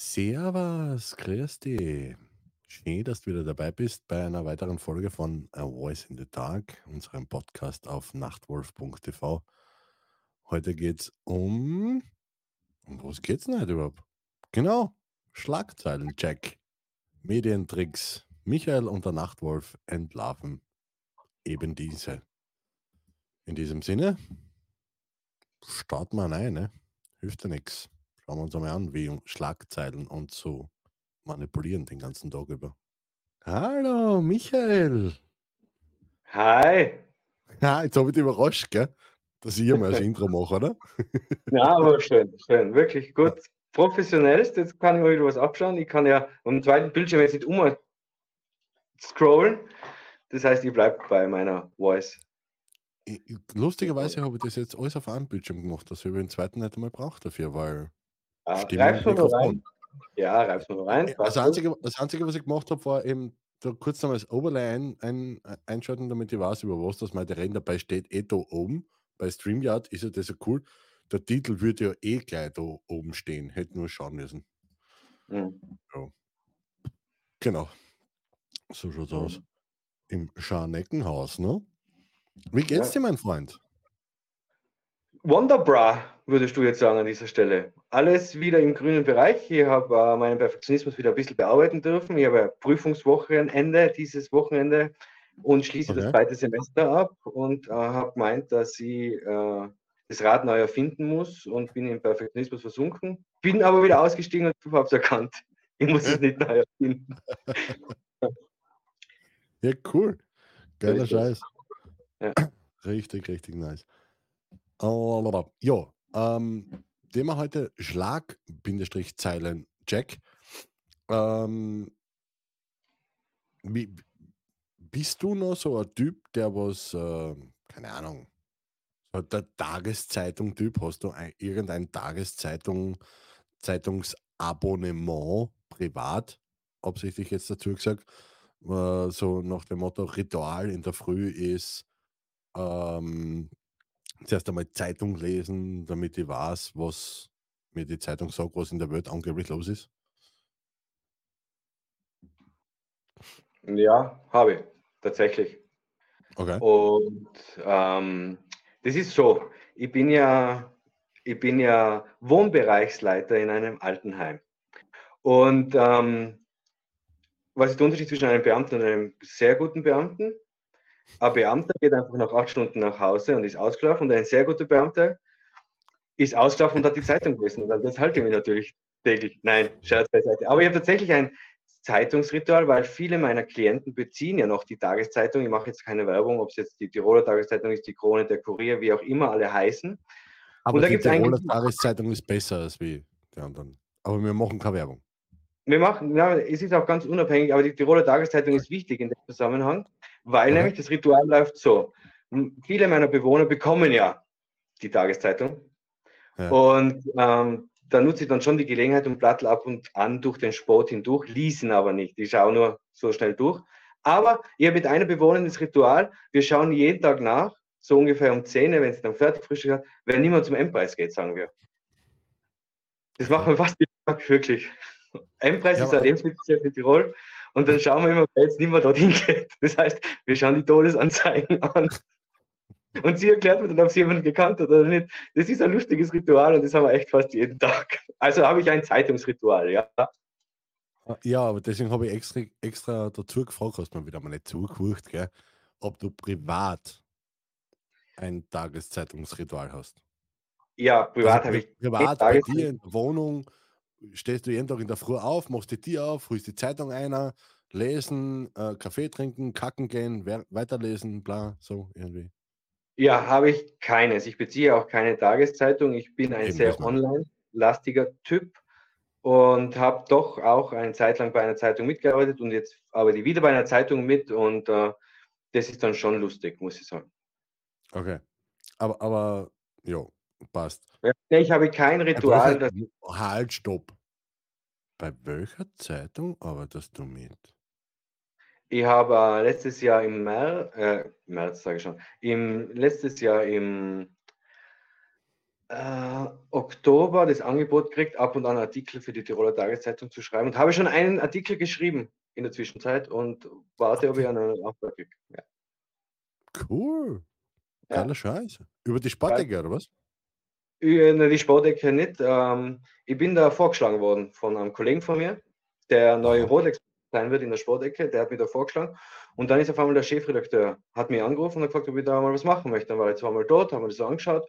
Servus, grüß dich. Schön, dass du wieder dabei bist bei einer weiteren Folge von A Voice in the Dark, unserem Podcast auf nachtwolf.tv. Heute geht es um. Um was geht's denn heute überhaupt? Genau, Schlagzeilen-Check. Medientricks. Michael und der Nachtwolf entlarven eben diese. In diesem Sinne, starten wir rein, ne? Hilft ja nichts. Schauen wir uns einmal an, wie Schlagzeilen und so manipulieren den ganzen Tag über. Hallo, Michael. Hi. Ja, jetzt habe ich dich überrascht, gell? dass ich mal das Intro mache, oder? Ja, aber schön, schön, wirklich gut. Professionellst, jetzt kann ich mal wieder was abschauen. Ich kann ja am zweiten Bildschirm jetzt nicht um scrollen. Das heißt, ich bleibe bei meiner Voice. Lustigerweise habe ich das jetzt alles auf einem Bildschirm gemacht, dass ich den zweiten nicht einmal brauche dafür, weil Ja, reib's mal Mikrofon. rein. Ja, reib's mal rein. Das Passt gut. Einzige, das Einzige, was ich gemacht habe, war eben da kurz nochmal das Overlay ein, ein, einschalten, damit ich weiß, über was das meine Rennen dabei steht, eh da oben. Bei StreamYard ist ja das ja cool. Der Titel würde ja eh gleich da oben stehen. Hätte nur schauen müssen. Hm. Genau. So schaut's Mhm. aus. Im Scharneckenhaus, ne? Wie geht's Ja. dir, mein Freund? Wonderbra, würdest du jetzt sagen an dieser Stelle. Alles wieder im grünen Bereich. Ich habe äh, meinen Perfektionismus wieder ein bisschen bearbeiten dürfen. Ich habe Prüfungswochenende dieses Wochenende und schließe das Okay. zweite Semester ab und äh, habe gemeint, dass ich äh, das Rad neu erfinden muss und bin im Perfektionismus versunken. Bin aber wieder ausgestiegen und habe es erkannt. Ich muss es nicht neu erfinden. Ja, cool. Geiler Richtig. Scheiß. Ja. Richtig, richtig nice. Ja, ähm, Thema heute Schlag-Zeilen Jack. Ähm, wie, bist du noch so ein Typ, der was, äh, keine Ahnung, so der Tageszeitung-Typ? Hast du ein, irgendein Tageszeitung, Zeitungsabonnement privat, absichtlich jetzt dazu gesagt, äh, so nach dem Motto Ritual in der Früh ist, ähm, zuerst einmal Zeitung lesen, damit ich weiß, was mir die Zeitung sagt, was in der Welt angeblich los ist. Ja, habe ich, tatsächlich. Okay. Und ähm, das ist so, ich bin ja, ich bin ja Wohnbereichsleiter in einem Altenheim. Und ähm, was ist der Unterschied zwischen einem Beamten und einem sehr guten Beamten? Ein Beamter geht einfach nach acht Stunden nach Hause und ist ausgeschlafen und ein sehr guter Beamter ist ausgeschlafen und hat die Zeitung gelesen. Und das halte ich mich natürlich täglich. Nein, Scherz beiseite. Aber ich habe tatsächlich ein Zeitungsritual, weil viele meiner Klienten beziehen ja noch die Tageszeitung. Ich mache jetzt keine Werbung, ob es jetzt die Tiroler Tageszeitung ist, die Krone, der Kurier, wie auch immer alle heißen. Aber da die Tiroler Tageszeitung ist besser als wie die anderen. Aber wir machen keine Werbung. Wir machen, ja, es ist auch ganz unabhängig, aber die Tiroler Tageszeitung ist wichtig in dem Zusammenhang, weil nämlich das Ritual läuft so. Viele meiner Bewohner bekommen ja die Tageszeitung Ja. und ähm, da nutze ich dann schon die Gelegenheit und plattel ab und an durch den Sport hindurch, lesen aber nicht. Ich schaue nur so schnell durch. Aber ich habe mit einer Bewohnerin das Ritual, wir schauen jeden Tag nach, so ungefähr um 10, Uhr, wenn sie dann fertig Frühstück hat, wenn niemand zum M-Preis geht, sagen wir. Das machen wir fast jeden Tag, wirklich. M-Preis Ja, ist ein Lebensmittelchef in Tirol und dann schauen wir immer, wer jetzt nicht mehr dorthin geht. Das heißt, wir schauen die Todesanzeigen an. Und sie erklärt mir dann, ob sie jemanden gekannt hat oder nicht. Das ist ein lustiges Ritual und das haben wir echt fast jeden Tag. Also habe ich ein Zeitungsritual, ja. Ja, aber deswegen habe ich extra, extra dazu gefragt, hast du mir wieder mal nicht zugehört, gell, ob du privat ein Tageszeitungsritual hast. Ja, privat Also habe ich Privat bei dir in der Wohnung stehst du jeden Tag in der Früh auf, machst die Tür auf, holst die Zeitung einer, lesen, äh, Kaffee trinken, kacken gehen, weiterlesen, bla, so irgendwie. Ja, habe ich keines. Ich beziehe auch keine Tageszeitung. Ich bin ein Eben, sehr online-lastiger Typ und habe doch auch eine Zeit lang bei einer Zeitung mitgearbeitet und jetzt arbeite ich wieder bei einer Zeitung mit und äh, das ist dann schon lustig, muss ich sagen. Okay. Aber, aber, ja, passt. Ja, ich habe kein Ritual, das welcher- halt, stopp. Bei welcher Zeitung arbeitest du mit? Ich habe äh, letztes Jahr im März, äh, März sage ich schon, im, letztes Jahr im äh, Oktober das Angebot gekriegt, ab und an Artikel für die Tiroler Tageszeitung zu schreiben und habe schon einen Artikel geschrieben in der Zwischenzeit und warte, ob ich einen Auftrag kriege. Ja. Cool. Geiler ja. Scheiß. Über die Sportecke, oder was? Die Sportecke nicht. Ähm, ich bin da vorgeschlagen worden von einem Kollegen von mir, der neue Rolex sein wird in der Sportecke, der hat mich da vorgeschlagen. Und dann ist auf einmal der Chefredakteur, hat mich angerufen und hat gefragt, ob ich da mal was machen möchte. Dann war ich zweimal dort, haben wir das so angeschaut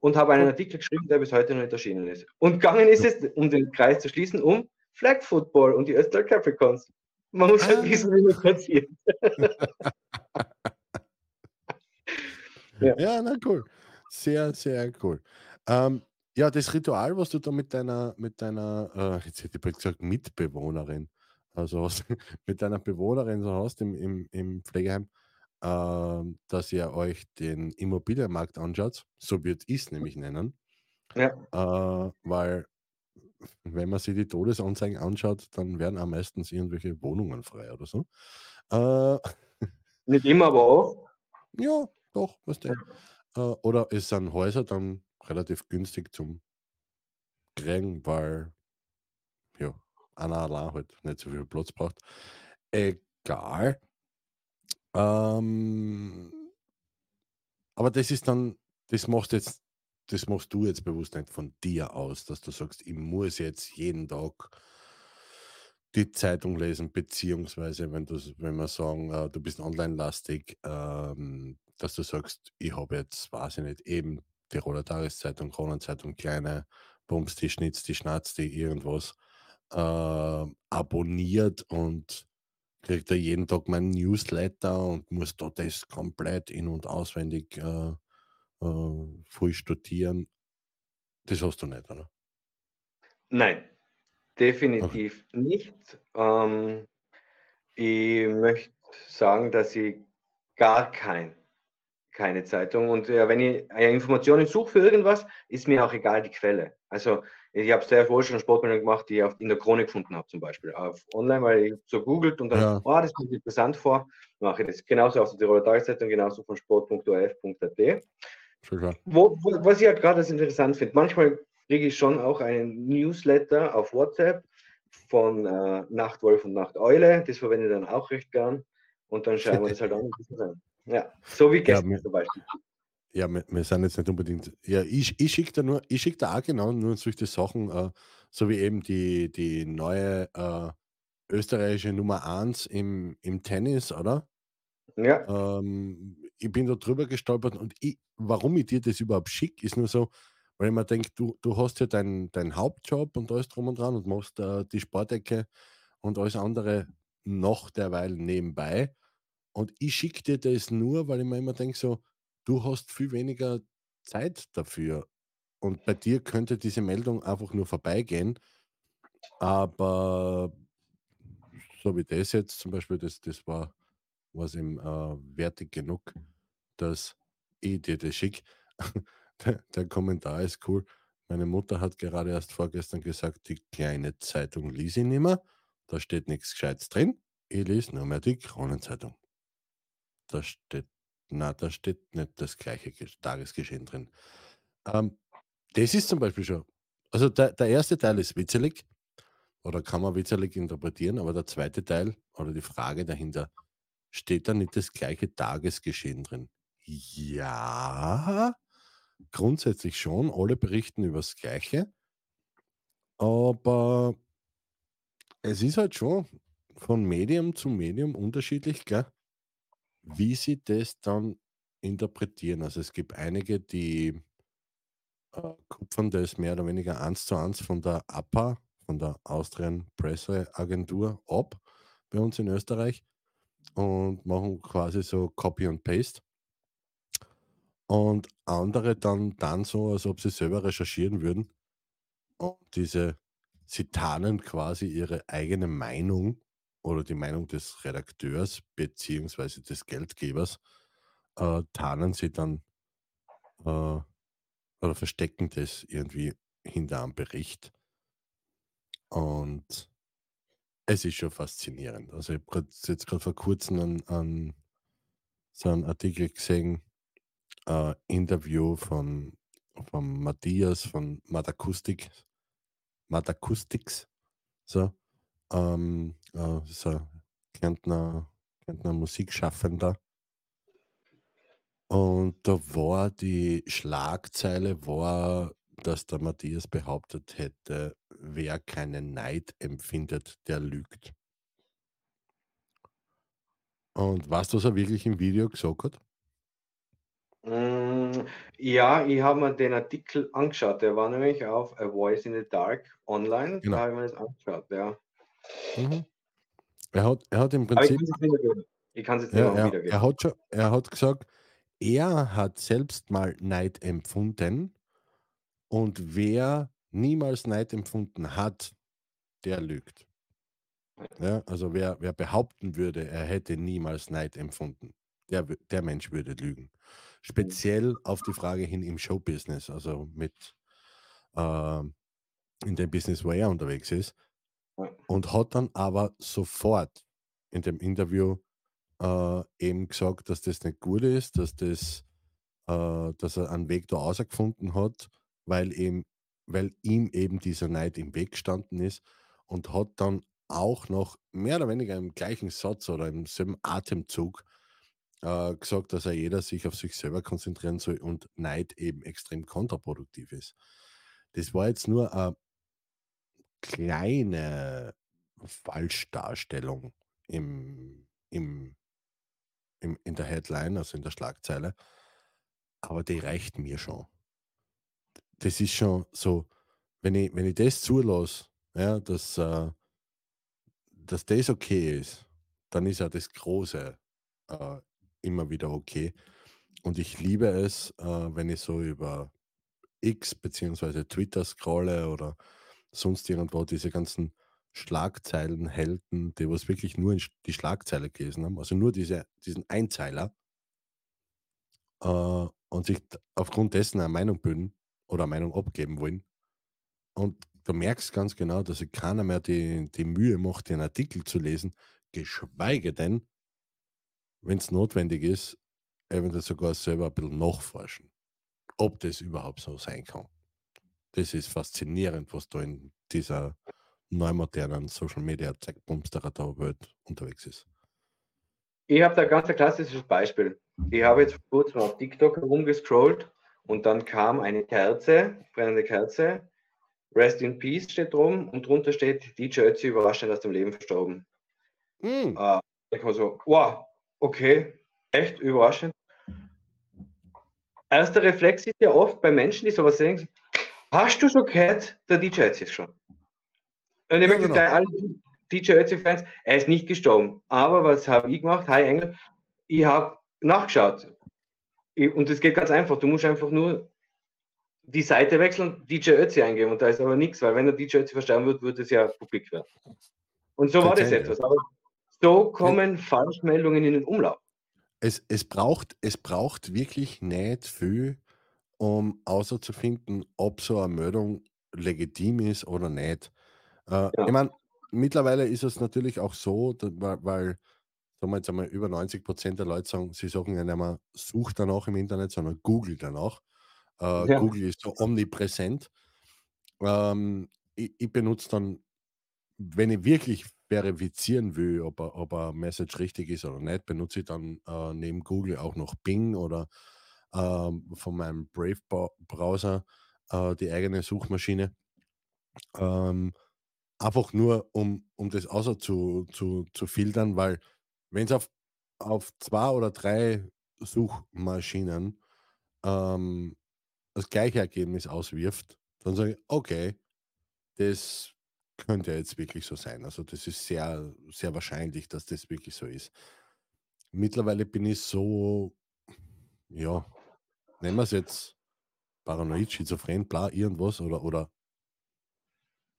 und habe einen Artikel geschrieben, der bis heute noch nicht erschienen ist. Und gegangen ist es, um den Kreis zu schließen, um Flag Football und die Österreich Capricorns. Man muss halt ah. wissen, wie das passiert. ja. ja, na cool. Sehr, sehr cool. Ähm, ja, das Ritual, was du da mit deiner, mit deiner, äh, jetzt hätte ich gesagt, Mitbewohnerin, also mit deiner Bewohnerin so hast im, im, im Pflegeheim, ähm, dass ihr euch den Immobilienmarkt anschaut, so wird ich es nämlich nennen. Ja. Äh, weil, wenn man sich die Todesanzeigen anschaut, dann werden am meistens irgendwelche Wohnungen frei oder so. Äh, Nicht immer, aber auch. Ja, doch, was weißt du. Äh, oder es sind Häuser dann relativ günstig zum kriegen, weil ja, einer allein halt nicht so viel Platz braucht. Egal. Ähm, aber das ist dann, das machst jetzt, das machst du jetzt bewusst nicht von dir aus, dass du sagst, ich muss jetzt jeden Tag die Zeitung lesen, beziehungsweise wenn du, wenn wir sagen, äh, du bist online-lastig, ähm, dass du sagst, ich habe jetzt, weiß ich nicht, eben Tiroler Tageszeitung, Kronenzeitung, kleine, Bums, die Schnitz, die Schnatz, die irgendwas äh, abonniert und kriegt er jeden Tag mein Newsletter und muss da das komplett in- und auswendig äh, äh, voll studieren. Das hast du nicht, oder? Nein, definitiv okay. nicht. Ähm, ich möchte sagen, dass ich gar kein, keine Zeitung und äh, wenn ich Informationen suche für irgendwas, ist mir auch egal die Quelle. Also ich habe sehr wohl schon Sportmeldungen gemacht, die ich in der Krone gefunden habe, zum Beispiel auf online, weil ich so googelt und dann, ja. oh, das kommt interessant vor, mache ich das. Genauso auf der Tiroler Tageszeitung, genauso von sport.orf.at. Wo, wo, was ich halt gerade interessant finde, manchmal kriege ich schon auch einen Newsletter auf WhatsApp von äh, Nachtwolf und Nachteule, das verwende ich dann auch recht gern und dann schauen wir das halt an. Ja, so wie gestern ja, zum Beispiel. Ja, wir, wir sind jetzt nicht unbedingt. Ja, ich, ich schicke da nur, ich schicke da auch genau nur solche Sachen, äh, so wie eben die, die neue äh, österreichische Nummer 1 im, im Tennis, oder? Ja. Ähm, ich bin da drüber gestolpert und ich, warum ich dir das überhaupt schicke, ist nur so, weil ich mir denke, du, du hast ja deinen dein Hauptjob und alles drum und dran und machst äh, die Sportecke und alles andere noch derweil nebenbei. Und ich schicke dir das nur, weil ich mir immer denke, so, du hast viel weniger Zeit dafür. Und bei dir könnte diese Meldung einfach nur vorbeigehen. Aber so wie das jetzt zum Beispiel, das, das war was ihm äh, wertig genug, dass ich dir das schicke. der, der Kommentar ist cool. Meine Mutter hat gerade erst vorgestern gesagt, die kleine Zeitung lese ich nicht mehr. Da steht nichts Gescheites drin. Ich lese nur mehr die Kronenzeitung. Da steht na, da steht nicht das gleiche Tagesgeschehen drin. Ähm, das ist zum Beispiel schon. Also der, der erste Teil ist witzelig oder kann man witzelig interpretieren, aber der zweite Teil oder die Frage dahinter, steht da nicht das gleiche Tagesgeschehen drin? Ja, grundsätzlich schon. Alle berichten über das Gleiche. Aber es ist halt schon von Medium zu Medium unterschiedlich, gell? Wie sie das dann interpretieren. Also es gibt einige, die äh, kupfern das mehr oder weniger eins zu eins von der APA, von der Austrian Presseagentur ab bei uns in Österreich und machen quasi so Copy und Paste. Und andere dann, dann so, als ob sie selber recherchieren würden. Und diese, sie tarnen quasi ihre eigene Meinung oder die Meinung des Redakteurs beziehungsweise des Geldgebers äh, tarnen sie dann äh, oder verstecken das irgendwie hinter einem Bericht. Und es ist schon faszinierend. Also ich habe jetzt gerade vor kurzem an, an so einen Artikel gesehen, äh, Interview von vom Matthias von Matakustik, Matakustics, so, ähm, äh, so Kärntner, Kärntner Musikschaffender. Und da war die Schlagzeile war, dass der Matthias behauptet hätte, wer keinen Neid empfindet, der lügt. Und weißt du, was er wirklich im Video gesagt hat? Mm, ja, ich habe mir den Artikel angeschaut. Der war nämlich auf A Voice in the Dark online. Genau. Da habe ich mir das angeschaut, ja. Mhm. Er, hat, er hat im ich Prinzip, kann es jetzt nicht wiedergeben. Ich kann es jetzt nicht ja, mehr er, wiedergeben. er, hat schon, er hat gesagt, er hat selbst mal Neid empfunden und wer niemals Neid empfunden hat, der lügt. Ja, also wer, wer behaupten würde, er hätte niemals Neid empfunden, der, der Mensch würde lügen. Speziell auf die Frage hin im Showbusiness, also mit ähm, in dem Business, wo er unterwegs ist. Und hat dann aber sofort in dem Interview äh, eben gesagt, dass das nicht gut ist, dass, das, äh, dass er einen Weg da rausgefunden hat, weil, ihm, weil ihm eben dieser Neid im Weg gestanden ist und hat dann auch noch mehr oder weniger im gleichen Satz oder im selben Atemzug äh, gesagt, dass er jeder sich auf sich selber konzentrieren soll und Neid eben extrem kontraproduktiv ist. Das war jetzt nur eine kleine Falschdarstellung im, im, im, in der Headline, also in der Schlagzeile, aber die reicht mir schon. Das ist schon so, wenn ich, wenn ich das zulasse, ja, dass, äh, dass das okay ist, dann ist ja das Große äh, immer wieder okay. Und ich liebe es, äh, wenn ich so über X beziehungsweise Twitter scrolle oder sonst irgendwo diese ganzen Schlagzeilenhelden, die was wirklich nur die Schlagzeile gelesen haben, also nur diese, diesen Einzeiler äh, und sich aufgrund dessen eine Meinung bilden oder eine Meinung abgeben wollen. Und du merkst ganz genau, dass sich keiner mehr die, die Mühe macht, den Artikel zu lesen, geschweige denn, wenn es notwendig ist, eventuell sogar selber ein bisschen nachforschen, ob das überhaupt so sein kann. Das ist faszinierend, was da in dieser neumodernen Social Media Zeitbumsterer da Welt unterwegs ist. Ich habe da ein ganz klassisches Beispiel. Ich habe jetzt vor kurzem auf TikTok herumgescrollt und dann kam eine Kerze, brennende Kerze. Rest in Peace steht drum und drunter steht DJ Ötzi überraschend aus dem Leben verstorben. Mm, Äh, ich war so, wow, okay, echt überraschend. Erster Reflex ist ja oft bei Menschen, die sowas sehen, hast du schon gehört, der DJ Ötzi ist schon. Und ich Ja, möchte genau. gleich alle DJ Ötzi-Fans, er ist nicht gestorben. Aber was habe ich gemacht? Hi Engel, ich habe nachgeschaut. Ich, und es geht ganz einfach, du musst einfach nur die Seite wechseln, DJ Ötzi eingeben und da ist aber nichts, weil wenn der DJ Ötzi verstanden wird, wird es ja publik werden. Und so war das etwas. Aber so kommen Falschmeldungen in den Umlauf. es, es, braucht, es braucht wirklich nicht viel, um außerzufinden, ob so eine Meldung legitim ist oder nicht. Äh, Ja. Ich meine, mittlerweile ist es natürlich auch so, da- weil, weil sagen wir jetzt einmal, über 90 Prozent der Leute sagen, sie sagen ja nicht mehr, such danach im Internet, sondern Google danach. Äh, Ja. Google ist so omnipräsent. Ähm, ich, ich benutze dann, wenn ich wirklich verifizieren will, ob, ob eine Message richtig ist oder nicht, benutze ich dann äh, neben Google auch noch Bing oder von meinem Brave-Browser äh, die eigene Suchmaschine. Ähm, einfach nur, um, um das außer zu, zu, zu filtern, weil wenn es auf, auf zwei oder drei Suchmaschinen ähm, das gleiche Ergebnis auswirft, dann sage ich, okay, das könnte jetzt wirklich so sein. Also das ist sehr, sehr wahrscheinlich, dass das wirklich so ist. Mittlerweile bin ich so, ja, nennen wir es jetzt paranoid, schizophren, bla, irgendwas oder, oder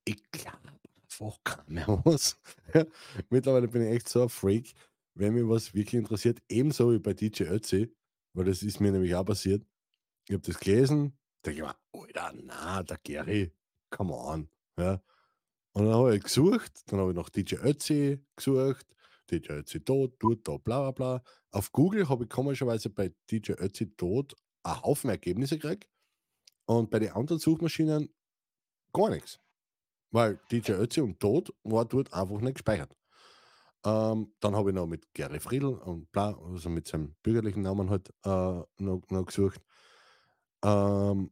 ich glaube einfach kaum mehr was. Mittlerweile bin ich echt so ein Freak, wenn mich was wirklich interessiert, ebenso wie bei DJ Ötzi, weil das ist mir nämlich auch passiert. Ich habe das gelesen, denke ich mir, Alter, na, der Gary, come on. Ja. Und dann habe ich gesucht, dann habe ich nach DJ Ötzi gesucht, DJ Ötzi tot, tut da, bla bla bla. Auf Google habe ich komischerweise bei DJ Ötzi tot einen Haufen Ergebnisse gekriegt. Und bei den anderen Suchmaschinen gar nichts. Weil DJ Ötzi und Tod war dort einfach nicht gespeichert. Ähm, dann habe ich noch mit Gary Friedl und bla, also mit seinem bürgerlichen Namen halt äh, noch, noch gesucht. Ähm,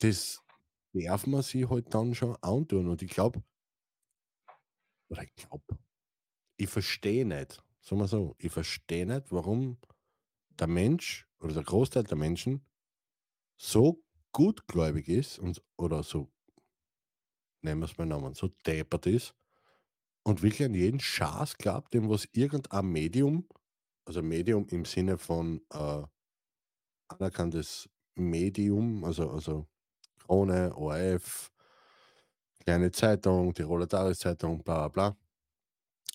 das darf man sich halt dann schon antun. Und ich glaube, oder ich glaube, ich verstehe nicht, sagen wir so, ich verstehe nicht, warum der Mensch oder der Großteil der Menschen so gutgläubig ist und, oder so, nehmen wir es mal Namen, so deppert ist und wirklich an jeden Schaß glaubt, dem was irgendein Medium, also Medium im Sinne von äh, anerkanntes Medium, also, also Krone, ORF, kleine Zeitung, Tiroler Tageszeitung, bla bla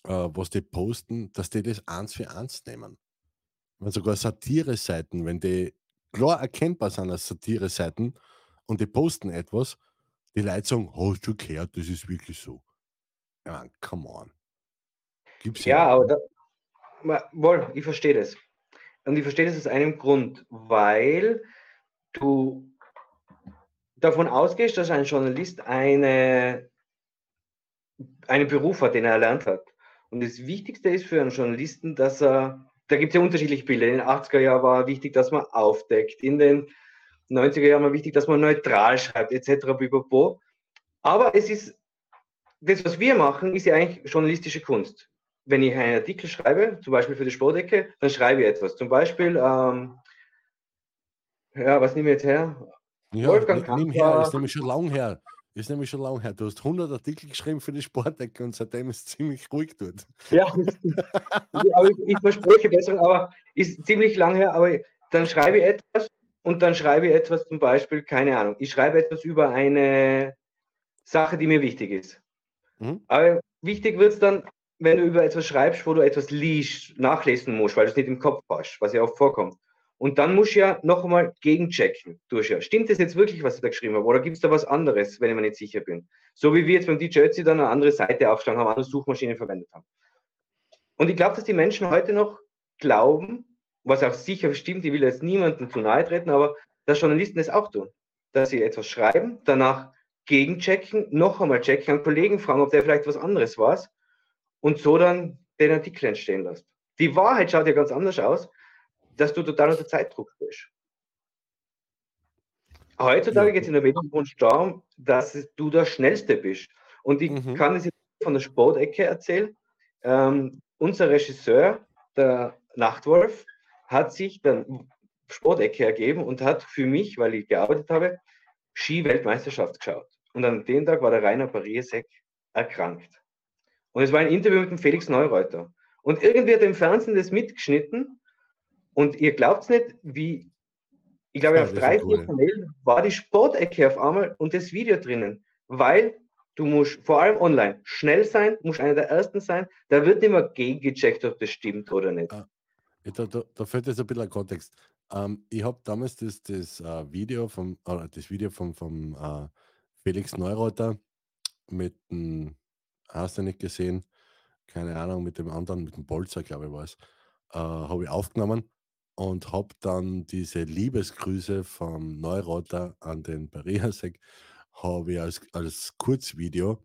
bla, äh, was die posten, dass die das eins für eins nehmen. Wenn sogar Satire-Seiten, wenn die klar erkennbar sind als Satire-Seiten und die posten etwas, die Leute sagen, hast du gehört, das ist wirklich so. Ja, man, come on. Gibt's ja, aber da, wohl, ich verstehe das. Und ich verstehe das aus einem Grund, weil du davon ausgehst, dass ein Journalist eine, einen Beruf hat, den er erlernt hat. Und das Wichtigste ist für einen Journalisten, dass er, da gibt es ja unterschiedliche Bilder. In den 80er Jahren war wichtig, dass man aufdeckt. In den 90er Jahren war wichtig, dass man neutral schreibt, etc. Aber es ist, das, was wir machen, ist ja eigentlich journalistische Kunst. Wenn ich einen Artikel schreibe, zum Beispiel für die Sportecke, dann schreibe ich etwas. Zum Beispiel, ähm, ja, was nehmen wir jetzt her? Ja, Wolfgang nimm her, ist nämlich schon lang her. Ist nämlich schon lang her. Du hast 100 Artikel geschrieben für die Sportecke und seitdem ist es ziemlich ruhig dort. Ja, aber ich, ich verspreche besser, aber ist ziemlich lang her. Aber dann schreibe ich etwas und dann schreibe ich etwas zum Beispiel, keine Ahnung, ich schreibe etwas über eine Sache, die mir wichtig ist. Mhm. Aber wichtig wird es dann, wenn du über etwas schreibst, wo du etwas liest, nachlesen musst, weil du es nicht im Kopf hast, was ja oft vorkommt. Und dann muss ich ja noch einmal gegenchecken. Durch Stimmt das jetzt wirklich, was ich da geschrieben habe? Oder gibt es da was anderes, wenn ich mir nicht sicher bin? So wie wir jetzt beim DJ Ötzi dann eine andere Seite aufgeschlagen haben, andere Suchmaschinen verwendet haben. Und ich glaube, dass die Menschen heute noch glauben, was auch sicher stimmt, ich will jetzt niemandem zu nahe treten, aber dass Journalisten das auch tun. Dass sie etwas schreiben, danach gegenchecken, noch einmal checken, einen Kollegen fragen, ob der vielleicht was anderes war und so dann den Artikel entstehen lässt. Die Wahrheit schaut ja ganz anders aus dass du total unter Zeitdruck bist. Heutzutage ja. geht es in der Medienbranche darum, dass du der Schnellste bist. Und ich mhm. kann es jetzt von der Sportecke erzählen. Ähm, unser Regisseur, der Nachtwolf, hat sich dann Sportecke ergeben und hat für mich, weil ich gearbeitet habe, Ski-Weltmeisterschaft geschaut. Und an dem Tag war der Rainer Pariesek erkrankt. Und es war ein Interview mit dem Felix Neureuter. Und irgendwie hat er im Fernsehen das mitgeschnitten und ihr glaubt es nicht, wie, ich glaube, ja, auf drei, vier cool. Kanälen war die Sportecke auf einmal und das Video drinnen, weil du musst vor allem online schnell sein, musst einer der Ersten sein, da wird immer gegengecheckt, ob das stimmt oder nicht. Ah, da, da, da fällt jetzt ein bisschen ein Kontext. Ähm, ich habe damals das, das uh, Video vom, uh, das Video vom, vom uh, Felix Neureuter mit dem, hast du nicht gesehen, keine Ahnung, mit dem anderen, mit dem Bolzer, glaube ich, war es, habe ich aufgenommen und habe dann diese Liebesgrüße vom Neurotter an den Bariasek habe ich als, als Kurzvideo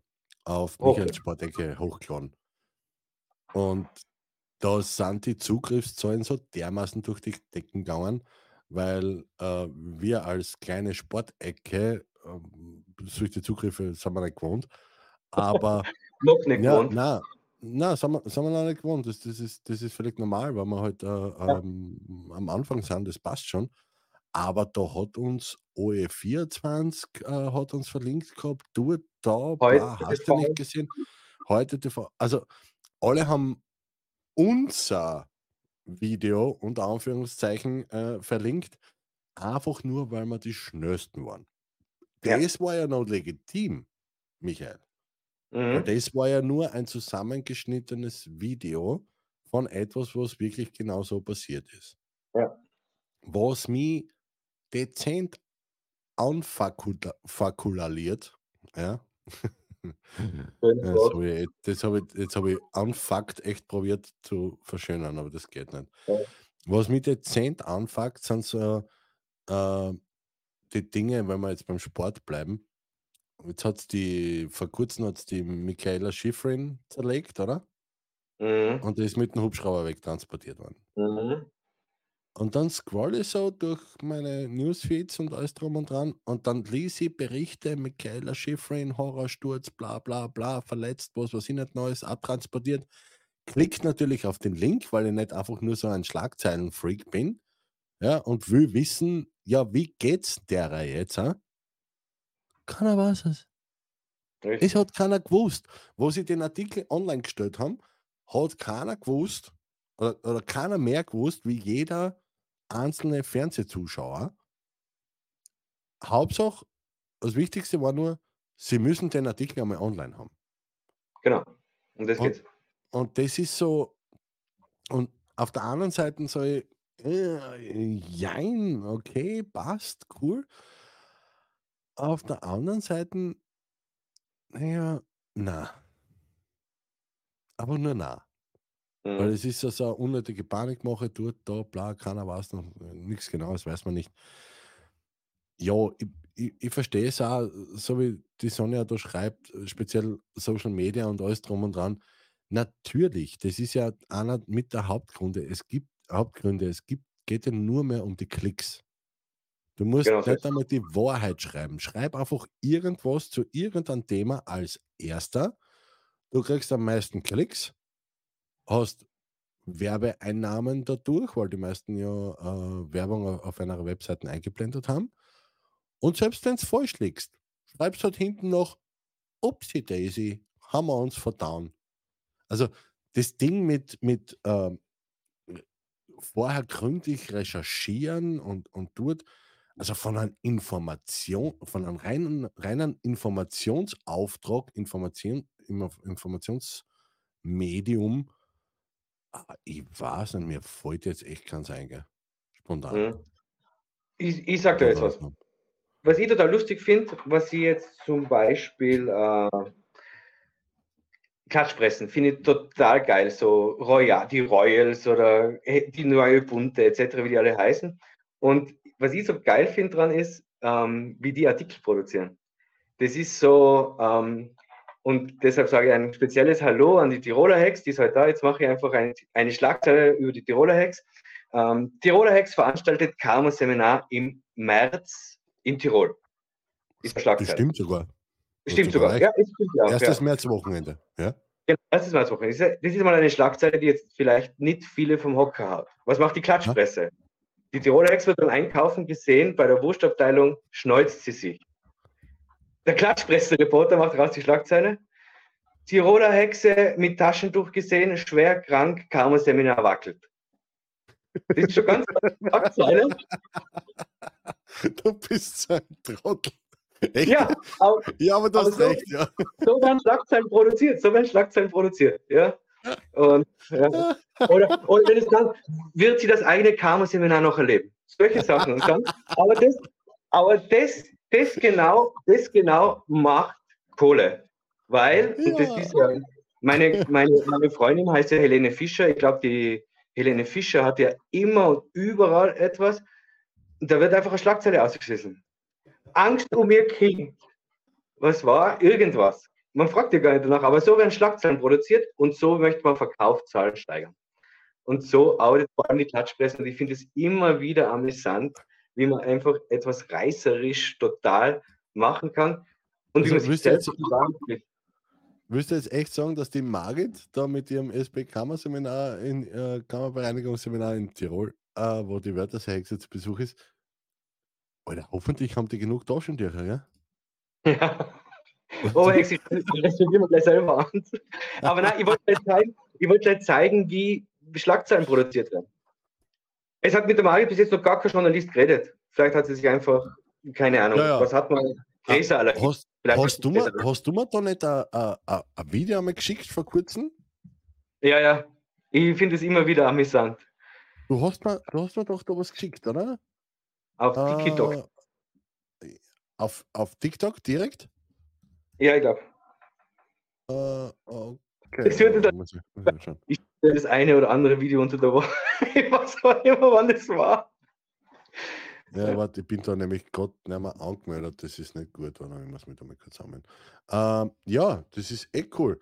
auf okay. Michael Sportecke hochgeladen. Und da sind die Zugriffszahlen so dermaßen durch die Decken gegangen, weil äh, wir als kleine Sportecke, äh, solche Zugriffe sind wir nicht gewohnt, aber noch nicht ja, gewohnt. Nein, na, sind wir, sind wir noch nicht gewohnt. Das, das, ist, das ist völlig normal, weil wir halt äh, ja. ähm, am Anfang sind, das passt schon. Aber da hat uns OE24 äh, hat uns verlinkt gehabt, du da, bla, hast du nicht gesehen. Heute TV. Also alle haben unser Video unter Anführungszeichen äh, verlinkt, einfach nur, weil wir die schnellsten waren. Ja. Das war ja noch legitim, Michael. Mhm. Das war ja nur ein zusammengeschnittenes Video von etwas, was wirklich genau so passiert ist. Ja. Was mich dezent anfakulaliert, ja. das habe ich, das hab ich, jetzt habe ich unfucked echt probiert zu verschönern, aber das geht nicht. Ja. Was mich dezent anfuckt, sind so äh, die Dinge, wenn wir jetzt beim Sport bleiben, jetzt hat es die, vor kurzem hat es die Michaela Schifrin zerlegt, oder? Mhm. Und die ist mit dem Hubschrauber wegtransportiert worden. Mhm. Und dann scroll ich so durch meine Newsfeeds und alles drum und dran und dann lese ich Berichte, Michaela Schifrin, Horrorsturz, bla bla bla, verletzt, was weiß ich nicht Neues, abtransportiert. Klickt natürlich auf den Link, weil ich nicht einfach nur so ein Schlagzeilenfreak bin. Ja, und will wissen, ja, wie geht's derer jetzt? Hein? Keiner weiß es. Richtig. Es hat keiner gewusst. Wo sie den Artikel online gestellt haben, hat keiner gewusst oder, oder keiner mehr gewusst, wie jeder einzelne Fernsehzuschauer. Hauptsache, das Wichtigste war nur, sie müssen den Artikel einmal online haben. Genau. Und das Und- geht's. Und das ist so, und auf der anderen Seite so, äh, jein, okay, passt, cool. Auf der anderen Seite, naja, na. Aber nur na. Weil Mhm. es ist ja so eine unnötige Panikmache, dort, da, bla, keiner weiß noch, nichts Genaues weiß man nicht. Ja, ich, ich, ich verstehe es auch, so wie die Sonja da schreibt, speziell Social Media und alles drum und dran. Natürlich, das ist ja einer mit der Hauptgründe. Es gibt Hauptgründe, es gibt, geht ja nur mehr um die Klicks. Du musst Genau nicht einmal die Wahrheit schreiben. Schreib einfach irgendwas zu irgendeinem Thema als erster. Du kriegst am meisten Klicks, hast Werbeeinnahmen dadurch, weil die meisten ja äh, Werbung au- auf einer Webseite eingeblendet haben. Und selbst wenn es falsch liegst, schreibst halt hinten noch Upsi Daisy, haben wir uns verdauen. Also das Ding mit, mit ähm, vorher gründlich recherchieren und, und dort, also von einer Information, von einem reinen, reinen Informationsauftrag, Information, Inf- Informationsmedium, ah, ich weiß nicht, mir fällt jetzt echt keins ein, gell? Spontan. Mhm. Ich, ich sag dir jetzt was. Was ich total lustig finde, was ich jetzt zum Beispiel äh, Klatschpressen, finde ich total geil. So Royal, die Royals oder die neue Bunte etc., wie die alle heißen. Und was ich so geil finde dran ist, ähm, wie die Artikel produzieren. Das ist so, ähm, und deshalb sage ich ein spezielles Hallo an die Tiroler Hex, die ist heute da. Jetzt mache ich einfach ein, eine Schlagzeile über die Tiroler Hex. Ähm, Tiroler Hex veranstaltet Karma-Seminar im März in Tirol. Ist eine Das Schlagzeile. stimmt sogar. Stimmt sogar sogar. Ja, stimmt ja. Erstes ja. Märzwochenende. Ja? Genau, erstes Woche. Das ist- das mal eine Schlagzeile, die jetzt vielleicht nicht viele vom Hocker haut. Was macht die Klatschpresse? Die Tiroler Hex wird beim Einkaufen gesehen, bei der Wurstabteilung schneuzt sie sich. Der Klatschpresse-Reporter macht raus die Schlagzeile. Tiroler Hexe mit Taschentuch gesehen, schwer krank, Karma-Seminar wackelt. Das ist schon ganz Schlagzeile. Du bist so ein Trottel. Echt? Ja, aber Ja, aber du aber hast so- recht, ja. so werden Schlagzeilen produziert, so werden Schlagzeilen produziert, ja. Und, ja. Oder, oder wenn es dann, wird sie das eigene Karma-Seminar noch erleben. Solche Sachen. Und dann, aber das, aber das, das genau, das genau macht Kohle. Weil, und das Ja. ist ja, meine, meine, meine Freundin heißt ja Helene Fischer. Ich glaube, die Helene Fischer hat ja immer und überall etwas. Da wird einfach eine Schlagzeile ausgeschlossen. Angst um ihr Kind. Was war? Irgendwas. Man fragt ja gar nicht danach, aber so werden Schlagzeilen produziert und so möchte man Verkaufszahlen steigern. Und so arbeitet vor allem die Klatschpresse und ich finde es immer wieder amüsant, wie man einfach etwas reißerisch total machen kann und Also wie man sich selbst. Willst du jetzt echt sagen, dass die Margit da mit ihrem SB-Kammerseminar in äh, Kammerbereinigungsseminar in Tirol, äh, wo die Wörtersehexe zu Besuch ist, Alter, hoffentlich haben die genug Taschentücher, ja? Ja. Oh, ich reserviere mir gleich selber an. Aber nein, ich wollte gleich zeigen, ich wollte gleich zeigen, wie Schlagzeilen produziert werden. Es hat mit der Margit bis jetzt noch gar kein Journalist geredet. Vielleicht hat sie sich einfach, keine Ahnung, Ja, ja. was hat man? Gräserallergie. Hast, Vielleicht hast, du mir, Gräserallergie. hast du mir da nicht ein Video einmal geschickt vor kurzem? Ja, ja. Ich finde es immer wieder amüsant. Du hast mir, du hast mir doch da was geschickt, oder? Auf TikTok. Äh, auf, auf TikTok direkt? Ja, ich glaube. Äh, okay. Das würde dann- Muss ich- muss ich. Ich stelle das eine oder andere Video unter der Woche. Was auch immer, wann es war. Ja, warte, ich bin da nämlich gerade nicht mehr angemeldet. Das ist nicht gut, oder? Ich muss mich da mal kurz sammeln. Ähm, ja, das ist eh cool.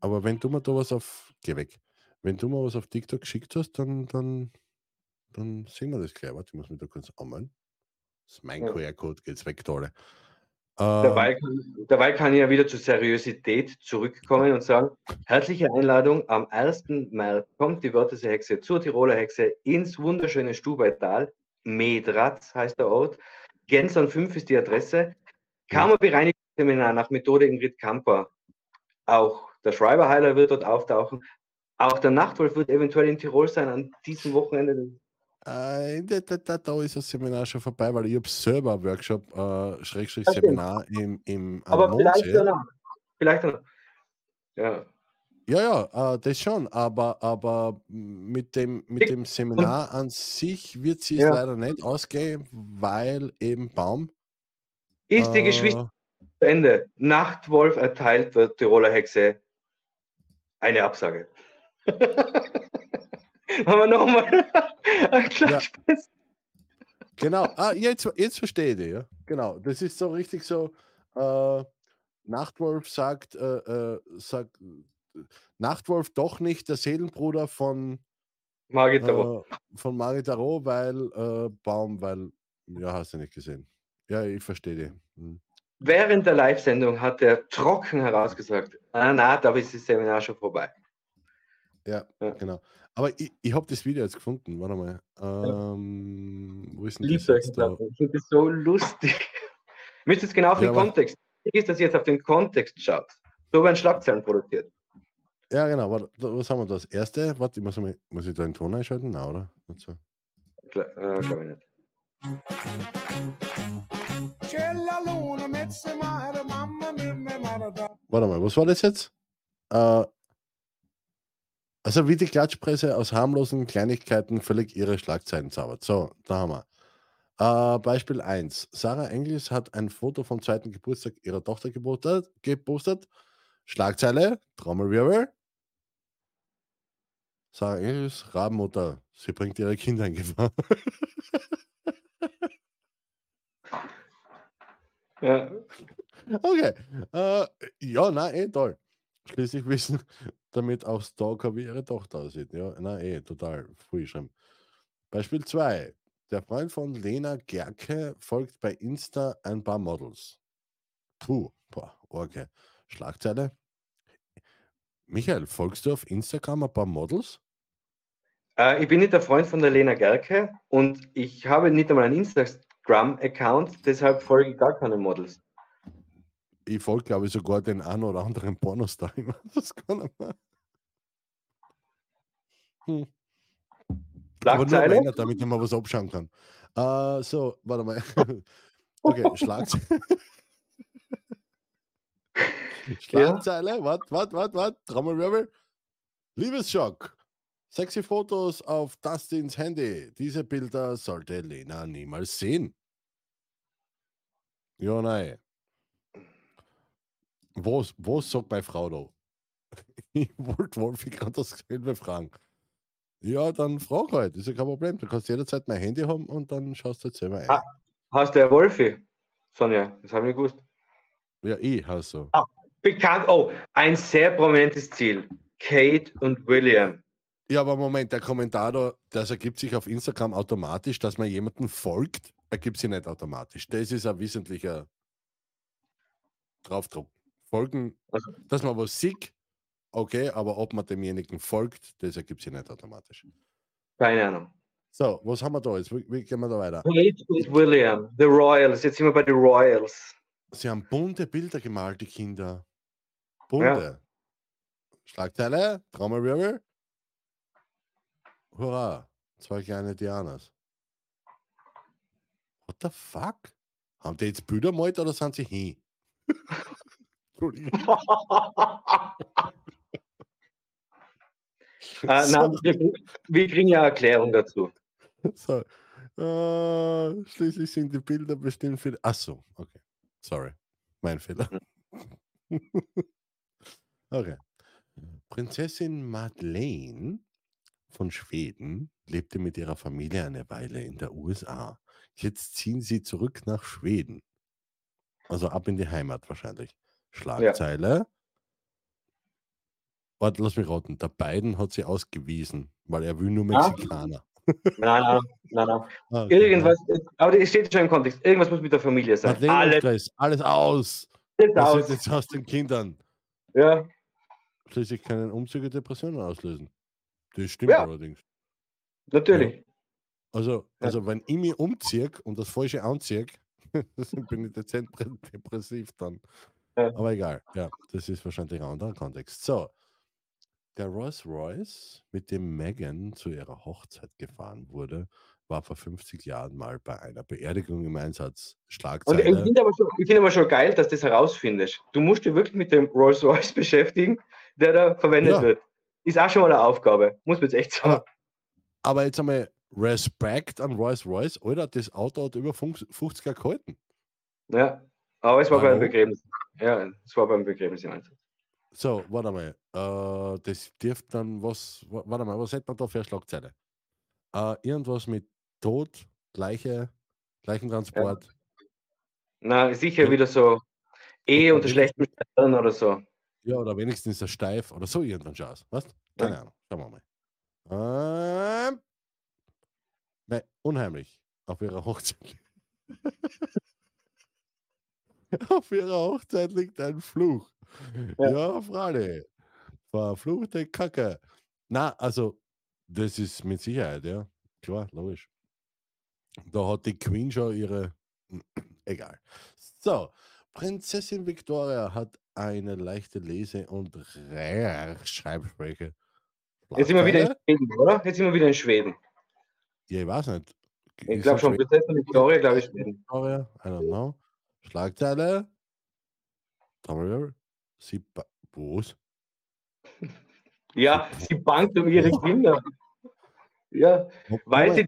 Aber wenn du mir da was auf. Geh weg. Wenn du mir was auf TikTok geschickt hast, dann, dann, dann sehen wir das gleich. Warte, ich muss mich da kurz anmelden. Das ist mein Ja. QR-Code, geht's weg, da alle. Ähm, Dabei kann, dabei kann ich ja wieder zur Seriosität zurückkommen und sagen, herzliche Einladung, am 1. März kommt die Wörthersee Hexe zur Tiroler Hexe ins wunderschöne Stubaital. Medratz heißt der Ort. Gensern 5 ist die Adresse. Kammerbereinigungsseminar nach Methode Ingrid Kamper. Auch der Schreiberheiler wird dort auftauchen. Auch der Nachtwolf wird eventuell in Tirol sein an diesem Wochenende. Äh, da, da, da, da ist das Seminar schon vorbei, weil ich habe selber einen Workshop, äh, Schrägstrich. Seminar im, im am Aber vielleicht Mondsee. danach. Vielleicht danach. Ja. Ja, ja, äh, das schon, aber, aber mit dem, mit dem Seminar an sich wird sie es Ja. leider nicht ausgehen, weil eben Baum. Ist die äh, Geschichte zu Ende. Nachtwolf erteilt der Tiroler Hexe eine Absage. Haben wir nochmal ein Klatschfest? Genau, ah, jetzt, jetzt verstehe ich, dich, ja. Genau, das ist so richtig so. Äh, Nachtwolf sagt, äh, äh, sagt, Nachtwolf doch nicht der Seelenbruder von, Margit Tarot. äh, von Marie Tarot, weil äh, Baum, weil, ja, hast du nicht gesehen. Ja, ich verstehe dich. Hm. Während der Live-Sendung hat er trocken herausgesagt, ah, na, da ist das Seminar schon vorbei. Ja, Ja. genau. Aber ich, ich habe das Video jetzt gefunden. Warte mal. Ähm, Wo ist denn Lieb das jetzt da? Ich finde das so lustig. Müsst jetzt genau auf Ja, den aber- Kontext. Wichtig ist, dass ihr jetzt auf den Kontext schaut. So werden Schlagzeilen produziert. Ja, genau. Warte, da- was haben wir das? Erste, warte, ich muss, mal, muss ich da den Ton einschalten? Nein, oder? So. Klar, Äh, glaube ich nicht. Warte mal, was war das jetzt? Äh, also wie die Klatschpresse aus harmlosen Kleinigkeiten völlig ihre Schlagzeilen zaubert. So, da haben wir. Äh, Beispiel 1. Sarah Engels hat ein Foto vom zweiten Geburtstag ihrer Tochter gepostet. gepostet. Schlagzeile, Trommelwirbel. Sarah Engels, Rabenmutter. Sie bringt ihre Kinder in Gefahr. Ja. Okay. Äh, ja, nein, eh toll. Schließlich wissen damit auch Stalker, wie ihre Tochter aussieht. Ja, nein, eh, total. Früh geschrieben. Beispiel 2. Der Freund von Lena Gerke folgt bei Insta ein paar Models. Puh, boah, okay. Schlagzeile. Michael, folgst du auf Instagram ein paar Models? Äh, ich bin nicht der Freund von der Lena Gerke und ich habe nicht einmal einen Instagram-Account, deshalb folge ich gar keine Models. Ich folge, glaube ich, sogar den einen oder anderen Pornostar. Ich weiß das nicht mehr. Hm. Aber nur einer, damit ich mal was abschauen kann. Äh, so, warte mal. Okay, Schlagzeile. Schlagzeile, wart, wart, wart, wart, Trommelwirbel. Liebesschock. Sexy Fotos auf Dustins Handy. Diese Bilder sollte Lena niemals sehen. Ja, nein. Was, was sagt meine Frau da? Ich wollte Wolfi gerade dasselbe fragen. Ja, dann frag halt, ist ja kein Problem. Du kannst jederzeit mein Handy haben und dann schaust du halt selber ein. Ah. Hast du der Wolfi? Sonja, das habe ich nicht gewusst. Ja, ich hast so. Bekannt, oh, ein sehr prominentes Ziel. Kate und William. Ja, aber Moment, der Kommentar da, das ergibt sich auf Instagram automatisch, dass man jemanden folgt, ergibt sich nicht automatisch. Das ist ein wesentlicher Draufdruck. Folgen, dass man was sieht, okay, aber ob man demjenigen folgt, das ergibt sich nicht automatisch. Keine Ahnung. So, was haben wir da jetzt? Wie, wie gehen wir da weiter? Kate und William, The Royals. Jetzt sind wir bei den Royals. Sie haben bunte Bilder gemalt, die Kinder. Bunte. Schlagzeile, Trommelwirbel. Hurra, zwei kleine Dianas. What the fuck? Haben die jetzt Bilder gemalt oder sind sie hin? Entschuldigung. Äh, nein, wir, wir kriegen ja Erklärung dazu. So. Äh, schließlich sind die Bilder bestimmt für. Ach so, okay. Sorry. Mein Fehler. okay. Prinzessin Madeleine von Schweden lebte mit ihrer Familie eine Weile in der USA. Jetzt ziehen sie zurück nach Schweden. Also ab in die Heimat wahrscheinlich. Schlagzeile. Warte, lass mich raten. Der Biden hat sie ausgewiesen, weil er will nur Ah. Mexikaner. Nein, nein, nein, nein. Ah, okay, Irgendwas, aber das steht schon im Kontext. Irgendwas muss mit der Familie ja. sein. Alles alles aus. ist Was aus. jetzt aus den Kindern? Ja, Schließlich können Umzüge Depressionen auslösen. Das stimmt Ja. allerdings. natürlich. Also, Ja. also wenn ich mich umziehe und das Falsche anziehe, bin ich dezent pre- depressiv dann. Ja. Aber egal, ja, das ist wahrscheinlich ein anderer Kontext. So, der Rolls Royce, mit dem Meghan zu ihrer Hochzeit gefahren wurde, war vor 50 Jahren mal bei einer Beerdigung im Einsatz. Und ich Schlagzeile. finde aber, schon- ich finde aber schon geil, dass du das herausfindest. Du musst dich wirklich mit dem Rolls Royce beschäftigen, der da verwendet Ja. wird. Ist auch schon mal eine Aufgabe, muss man jetzt echt sagen. Aber- Aber jetzt einmal Respekt an Rolls Royce, Alter, das Auto hat über 50 50 Jahre gehalten. Ja, aber es war Hallo? Begräbnis. Ja, es war beim Begräbnis im Einsatz. So, warte mal. Äh, das dürfte dann was. wa- Warte mal, was hätte man da für eine Schlagzeile? Äh, irgendwas mit Tod, Leiche, Leichentransport. Na, sicher Ja. wieder so Ehe unter schlechten Sternen oder so. Ja, oder wenigstens der Steif oder so irgendein Schatz. Was? Keine Ja. Ahnung. Schauen wir mal. Ähm, nein, unheimlich. Auf ihrer Hochzeit. Auf ihrer Hochzeit liegt ein Fluch. Ja. Ja, Frage. Verfluchte Kacke. Na, also, das ist mit Sicherheit, ja. Klar, logisch. Da hat die Queen schon ihre. Egal. So, Prinzessin Victoria hat eine leichte Lese- und Rechtschreibschwäche. Jetzt sind wir wieder in? Schweden, oder? Jetzt sind wir wieder in Schweden. Ja, ich weiß nicht. Ich glaube schon, Prinzessin Victoria, glaube ich, Schweden. Victoria? I don't know. Schlagzeile. Sie. Was? Ja, sie bangt um ihre Kinder. Ja, weil sie.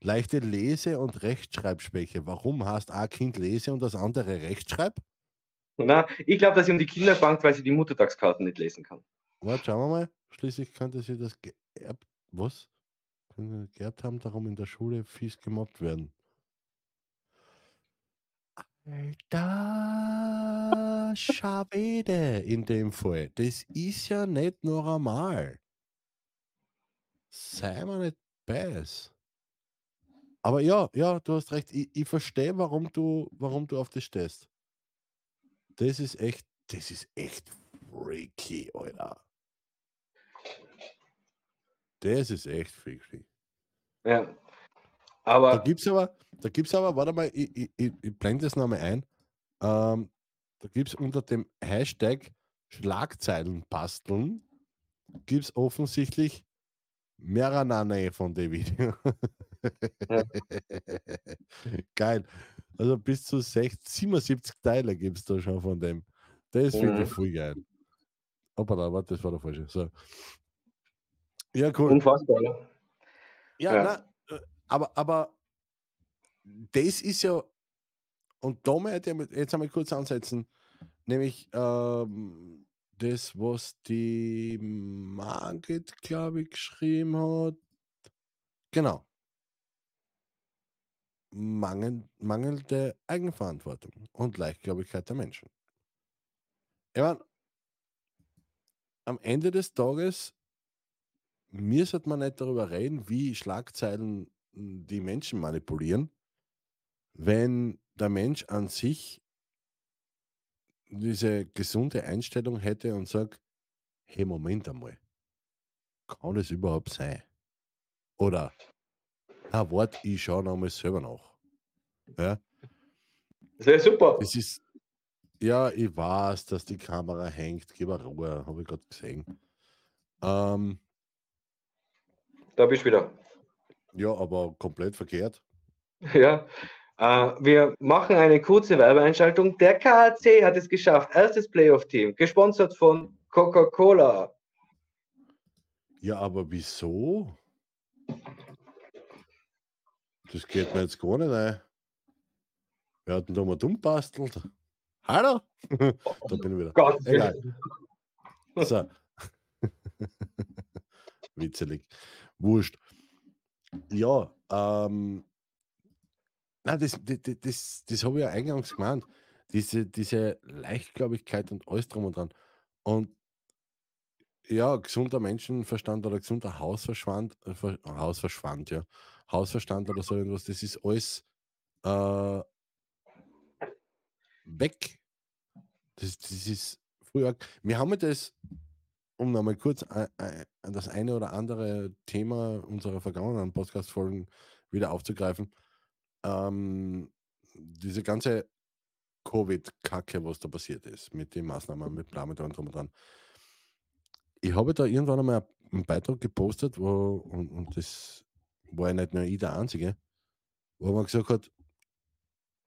Leichte Lese- und Rechtschreibschwäche. Warum hast ein Kind Lese und das andere Rechtschreib? na, ich glaube, dass sie um die Kinder bangt, weil sie die Muttertagskarten nicht lesen kann. Warte, schauen wir mal. Schließlich könnte sie das geerbt. Was? Geerbt haben, darum in der Schule fies gemobbt werden. Alter Schwede in dem Fall. Das ist ja nicht normal. Sei mal nicht beiß. Aber ja, ja, du hast recht. Ich, ich verstehe, warum du, warum du auf das stehst. Das ist echt, das ist echt freaky, Alter. Das ist echt freaky. Ja. Da Aber gibt es aber, da gibt's aber, warte mal, ich, ich, ich, ich blende das nochmal ein. Ähm, da gibt es unter dem Hashtag Schlagzeilen basteln, gibt es offensichtlich mehrere von dem Video. Geil. Also bis zu 60, 77 Teile gibt es da schon von dem. Das finde ich Mhm. voll geil. Hoppala, warte, das war der falsche. So. Ja, cool. unfassbar. oder? Ja, Ja. Na, aber, aber das ist ja, und da möchte ich jetzt einmal kurz ansetzen, nämlich ähm, das, was die Margit, glaube ich, geschrieben hat. Genau. Mangel, mangelnde Eigenverantwortung und Leichtgläubigkeit der Menschen. Ich mein, am Ende des Tages mir sollte man nicht darüber reden, wie Schlagzeilen die Menschen manipulieren, wenn der Mensch an sich diese gesunde Einstellung hätte und sagt, hey, Moment einmal, kann das überhaupt sein? Oder, na, warte, ich schaue nochmal selber nach. Ja, Das wäre super. das ist, ja, ich weiß, dass die Kamera hängt, gib mir Ruhe, habe ich gerade gesehen. Ähm, Da bist du wieder. Ja, aber komplett verkehrt. Ja. Äh, wir machen eine kurze Werbeeinschaltung. Der KAC hat es geschafft. Erstes Playoff-Team, gesponsert von Coca-Cola. Ja, aber wieso? Das geht mir jetzt gar nicht ein. Wir hatten da mal dumm bastelt. Hallo? da bin ich wieder. Gott, Egal. So. Witzelig. Wurscht. Ja, ähm, Nein, das, das, das, das, habe ich ja eingangs gemeint. Diese, diese Leichtgläubigkeit und alles drum und dran. Und ja, gesunder Menschenverstand oder gesunder Hausverstand, äh, Ver- Hausverstand, ja. Hausverstand oder so irgendwas, das ist alles äh, weg. Das, das ist früher. Wir haben das, um nochmal kurz das eine oder andere Thema unserer vergangenen Podcast-Folgen wieder aufzugreifen. Ähm, diese ganze Covid-Kacke, was da passiert ist, mit den Maßnahmen, mit bla, mit allem drum und dran. Ich habe da irgendwann einmal einen Beitrag gepostet, wo, und, und das war ja nicht nur ich der Einzige, wo man gesagt hat,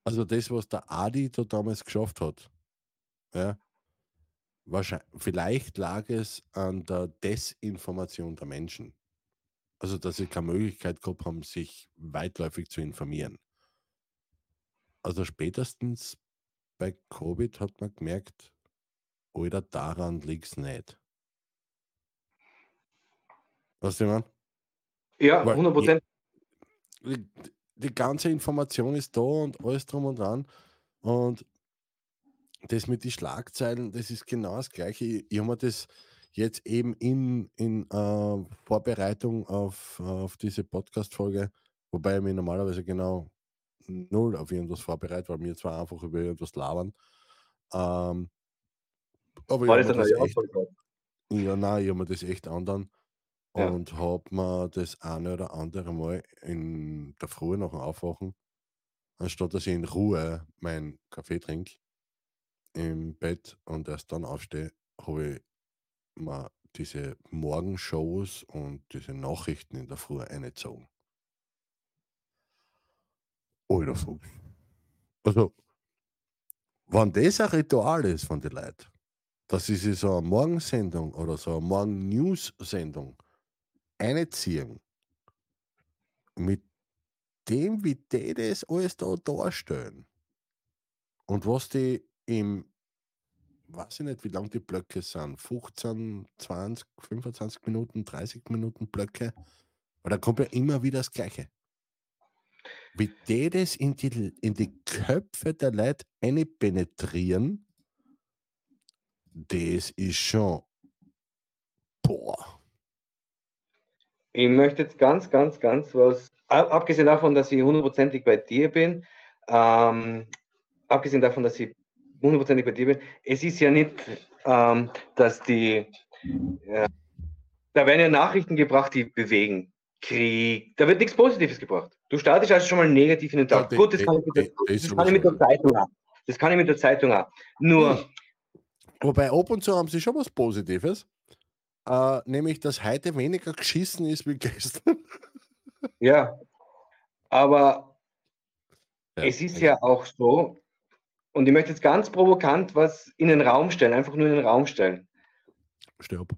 also das, was der Adi da damals geschafft hat, ja, wahrscheinlich, vielleicht lag es an der Desinformation der Menschen. Also, dass sie keine Möglichkeit gehabt haben, sich weitläufig zu informieren. Also spätestens bei Covid hat man gemerkt, oder daran liegt es nicht. Was ich meine? Ja, Weil 100 Prozent. Die, die ganze Information ist da und alles drum und dran. Und das mit den Schlagzeilen, das ist genau das Gleiche. Ich, ich habe mir das jetzt eben in, in äh, Vorbereitung auf, auf diese Podcast-Folge, wobei ich mich normalerweise genau null auf irgendwas vorbereitet, weil wir zwar einfach über irgendwas labern. Ähm, aber War ich das das echt, ja, nein, ich habe mir das echt andern Ja. und habe mir das eine oder andere Mal in der Früh nach dem Aufwachen, anstatt dass ich in Ruhe meinen Kaffee trinke im Bett und erst dann aufstehe, habe ich mir diese Morgenshows und diese Nachrichten in der Früh eingezogen. Alter Fuchs. Also, wenn das ein Ritual ist von den Leuten, dass sie sich so eine Morgensendung oder so eine Morgen-News-Sendung einziehen, mit dem, wie die das alles da darstellen und was die im, weiß ich nicht, wie lang die Blöcke sind, 15, 20, 25 Minuten, 30 Minuten Blöcke, aber da kommt ja immer wieder das Gleiche. Wie die das in die, in die Köpfe der Leute penetrieren, das ist schon, boah, Ich möchte jetzt ganz, ganz, ganz was, ab- abgesehen davon, dass ich hundertprozentig bei dir bin, ähm, abgesehen davon, dass ich hundertprozentig bei dir bin, es ist ja nicht, ähm, dass die, äh, da werden ja Nachrichten gebracht, die bewegen. Krieg, da wird nichts Positives gebracht. Du startest also schon mal negativ in den Tag. Ja, Gut, das kann, ich mit der, die- die ist das kann ich mit der sowieso. Zeitung auch. Das kann ich mit der Zeitung auch. Nur, Wobei ab und zu haben sie schon was Positives, äh, nämlich dass heute weniger geschissen ist wie gestern. Ja, aber Ja, es ist ja auch so, und ich möchte jetzt ganz provokant was in den Raum stellen, einfach nur in den Raum stellen. Stirb.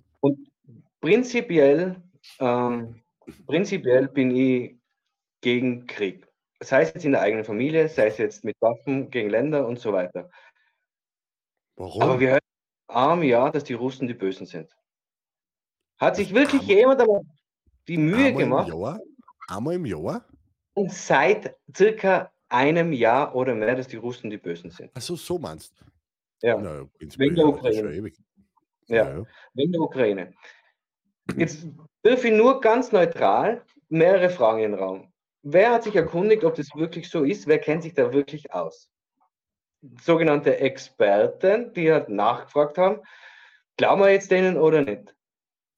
Prinzipiell, ähm, prinzipiell bin ich gegen Krieg. Sei es jetzt in der eigenen Familie, sei es jetzt mit Waffen gegen Länder und so weiter. Warum? Aber wir hören arm ja, dass die Russen die Bösen sind. Hat sich wirklich Aber- jemand aber die Mühe Einmal gemacht, Im Jahr? Einmal im Jahr? und seit circa einem Jahr oder mehr, dass die Russen die Bösen sind. Also so meinst Ja. Na, Wegen der Ukraine. ja. wegen der Ukraine. Jetzt wirf ich nur ganz neutral mehrere Fragen in den Raum. Wer hat sich erkundigt, ob das wirklich so ist? Wer kennt sich da wirklich aus? Sogenannte Experten, die halt nachgefragt haben, glauben wir jetzt denen oder nicht?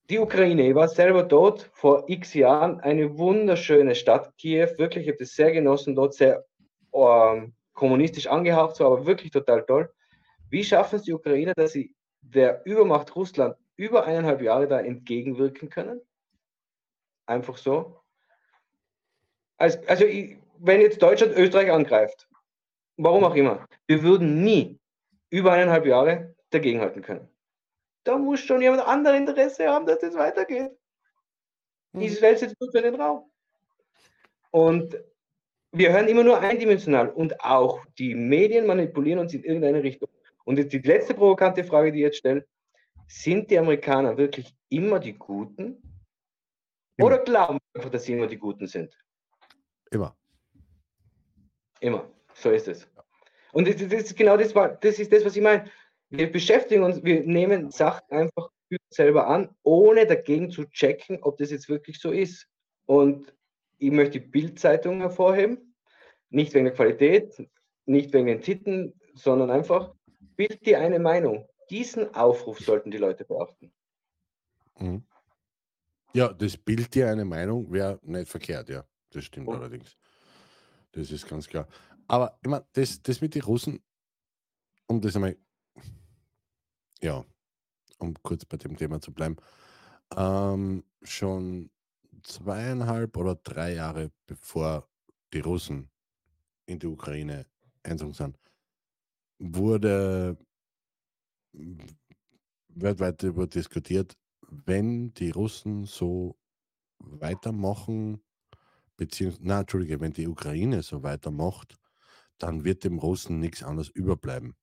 Die Ukraine, ich war selber dort vor x Jahren, eine wunderschöne Stadt, Kiew, wirklich, ich habe das sehr genossen, dort sehr ähm, kommunistisch angehaucht, so, aber wirklich total toll. Wie schaffen es die Ukrainer, dass sie der Übermacht Russland über eineinhalb Jahre da entgegenwirken können? Einfach so. Also, also ich, wenn jetzt Deutschland Österreich angreift, warum auch immer, wir würden nie über eineinhalb Jahre dagegenhalten können. Da muss schon jemand anderes Interesse haben, dass das weitergeht. Ich stelle es jetzt nur für den Raum. Und wir hören immer nur eindimensional und auch die Medien manipulieren uns in irgendeine Richtung. Und jetzt die letzte provokante Frage, die ich jetzt stelle, sind die Amerikaner wirklich immer die Guten? Immer. Oder glauben wir einfach, dass sie immer die Guten sind? Immer. Immer. So ist es. Und das, ist genau das, war- das ist das, was ich meine. Wir beschäftigen uns, wir nehmen Sachen einfach selber an, ohne dagegen zu checken, ob das jetzt wirklich so ist. Und ich möchte die Bildzeitung hervorheben, nicht wegen der Qualität, nicht wegen den Titeln, sondern einfach, bild dir eine Meinung. Diesen Aufruf sollten die Leute beachten. Mhm. Ja, das Bild dir eine Meinung wäre nicht verkehrt, ja. Das stimmt Oh. allerdings. Das ist ganz klar. Aber ich meine, das, das mit den Russen, um das einmal, ja, um kurz bei dem Thema zu bleiben, ähm, schon zweieinhalb oder drei Jahre bevor die Russen in die Ukraine einzogen sind, wurde weltweit darüber diskutiert, wenn die Russen so weitermachen, beziehungsweise, na, Entschuldige, wenn die Ukraine so weitermacht, dann wird dem Russen nichts anderes überbleiben.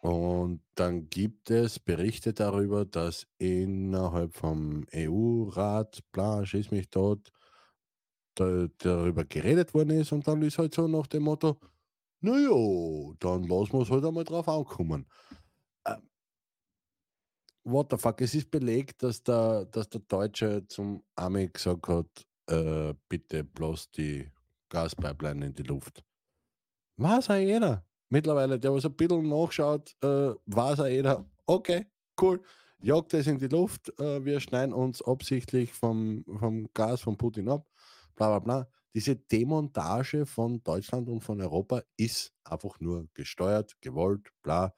Und dann gibt es Berichte darüber, dass innerhalb vom EU-Rat, bla, schieß mich tot, da, darüber geredet worden ist und dann ist halt so nach dem Motto, naja, dann lassen wir es halt einmal drauf ankommen. Ähm, what the fuck, es ist belegt, dass der, dass der Deutsche zum Army gesagt hat, äh, bitte bloß die Gaspipeline in die Luft. Auch jeder. Mittlerweile, der was ein bisschen nachschaut, äh, weiß auch jeder, okay, cool, jagt es in die Luft, äh, wir schneiden uns absichtlich vom, vom Gas von Putin ab, bla bla bla. Diese Demontage von Deutschland und von Europa ist einfach nur gesteuert, gewollt, bla.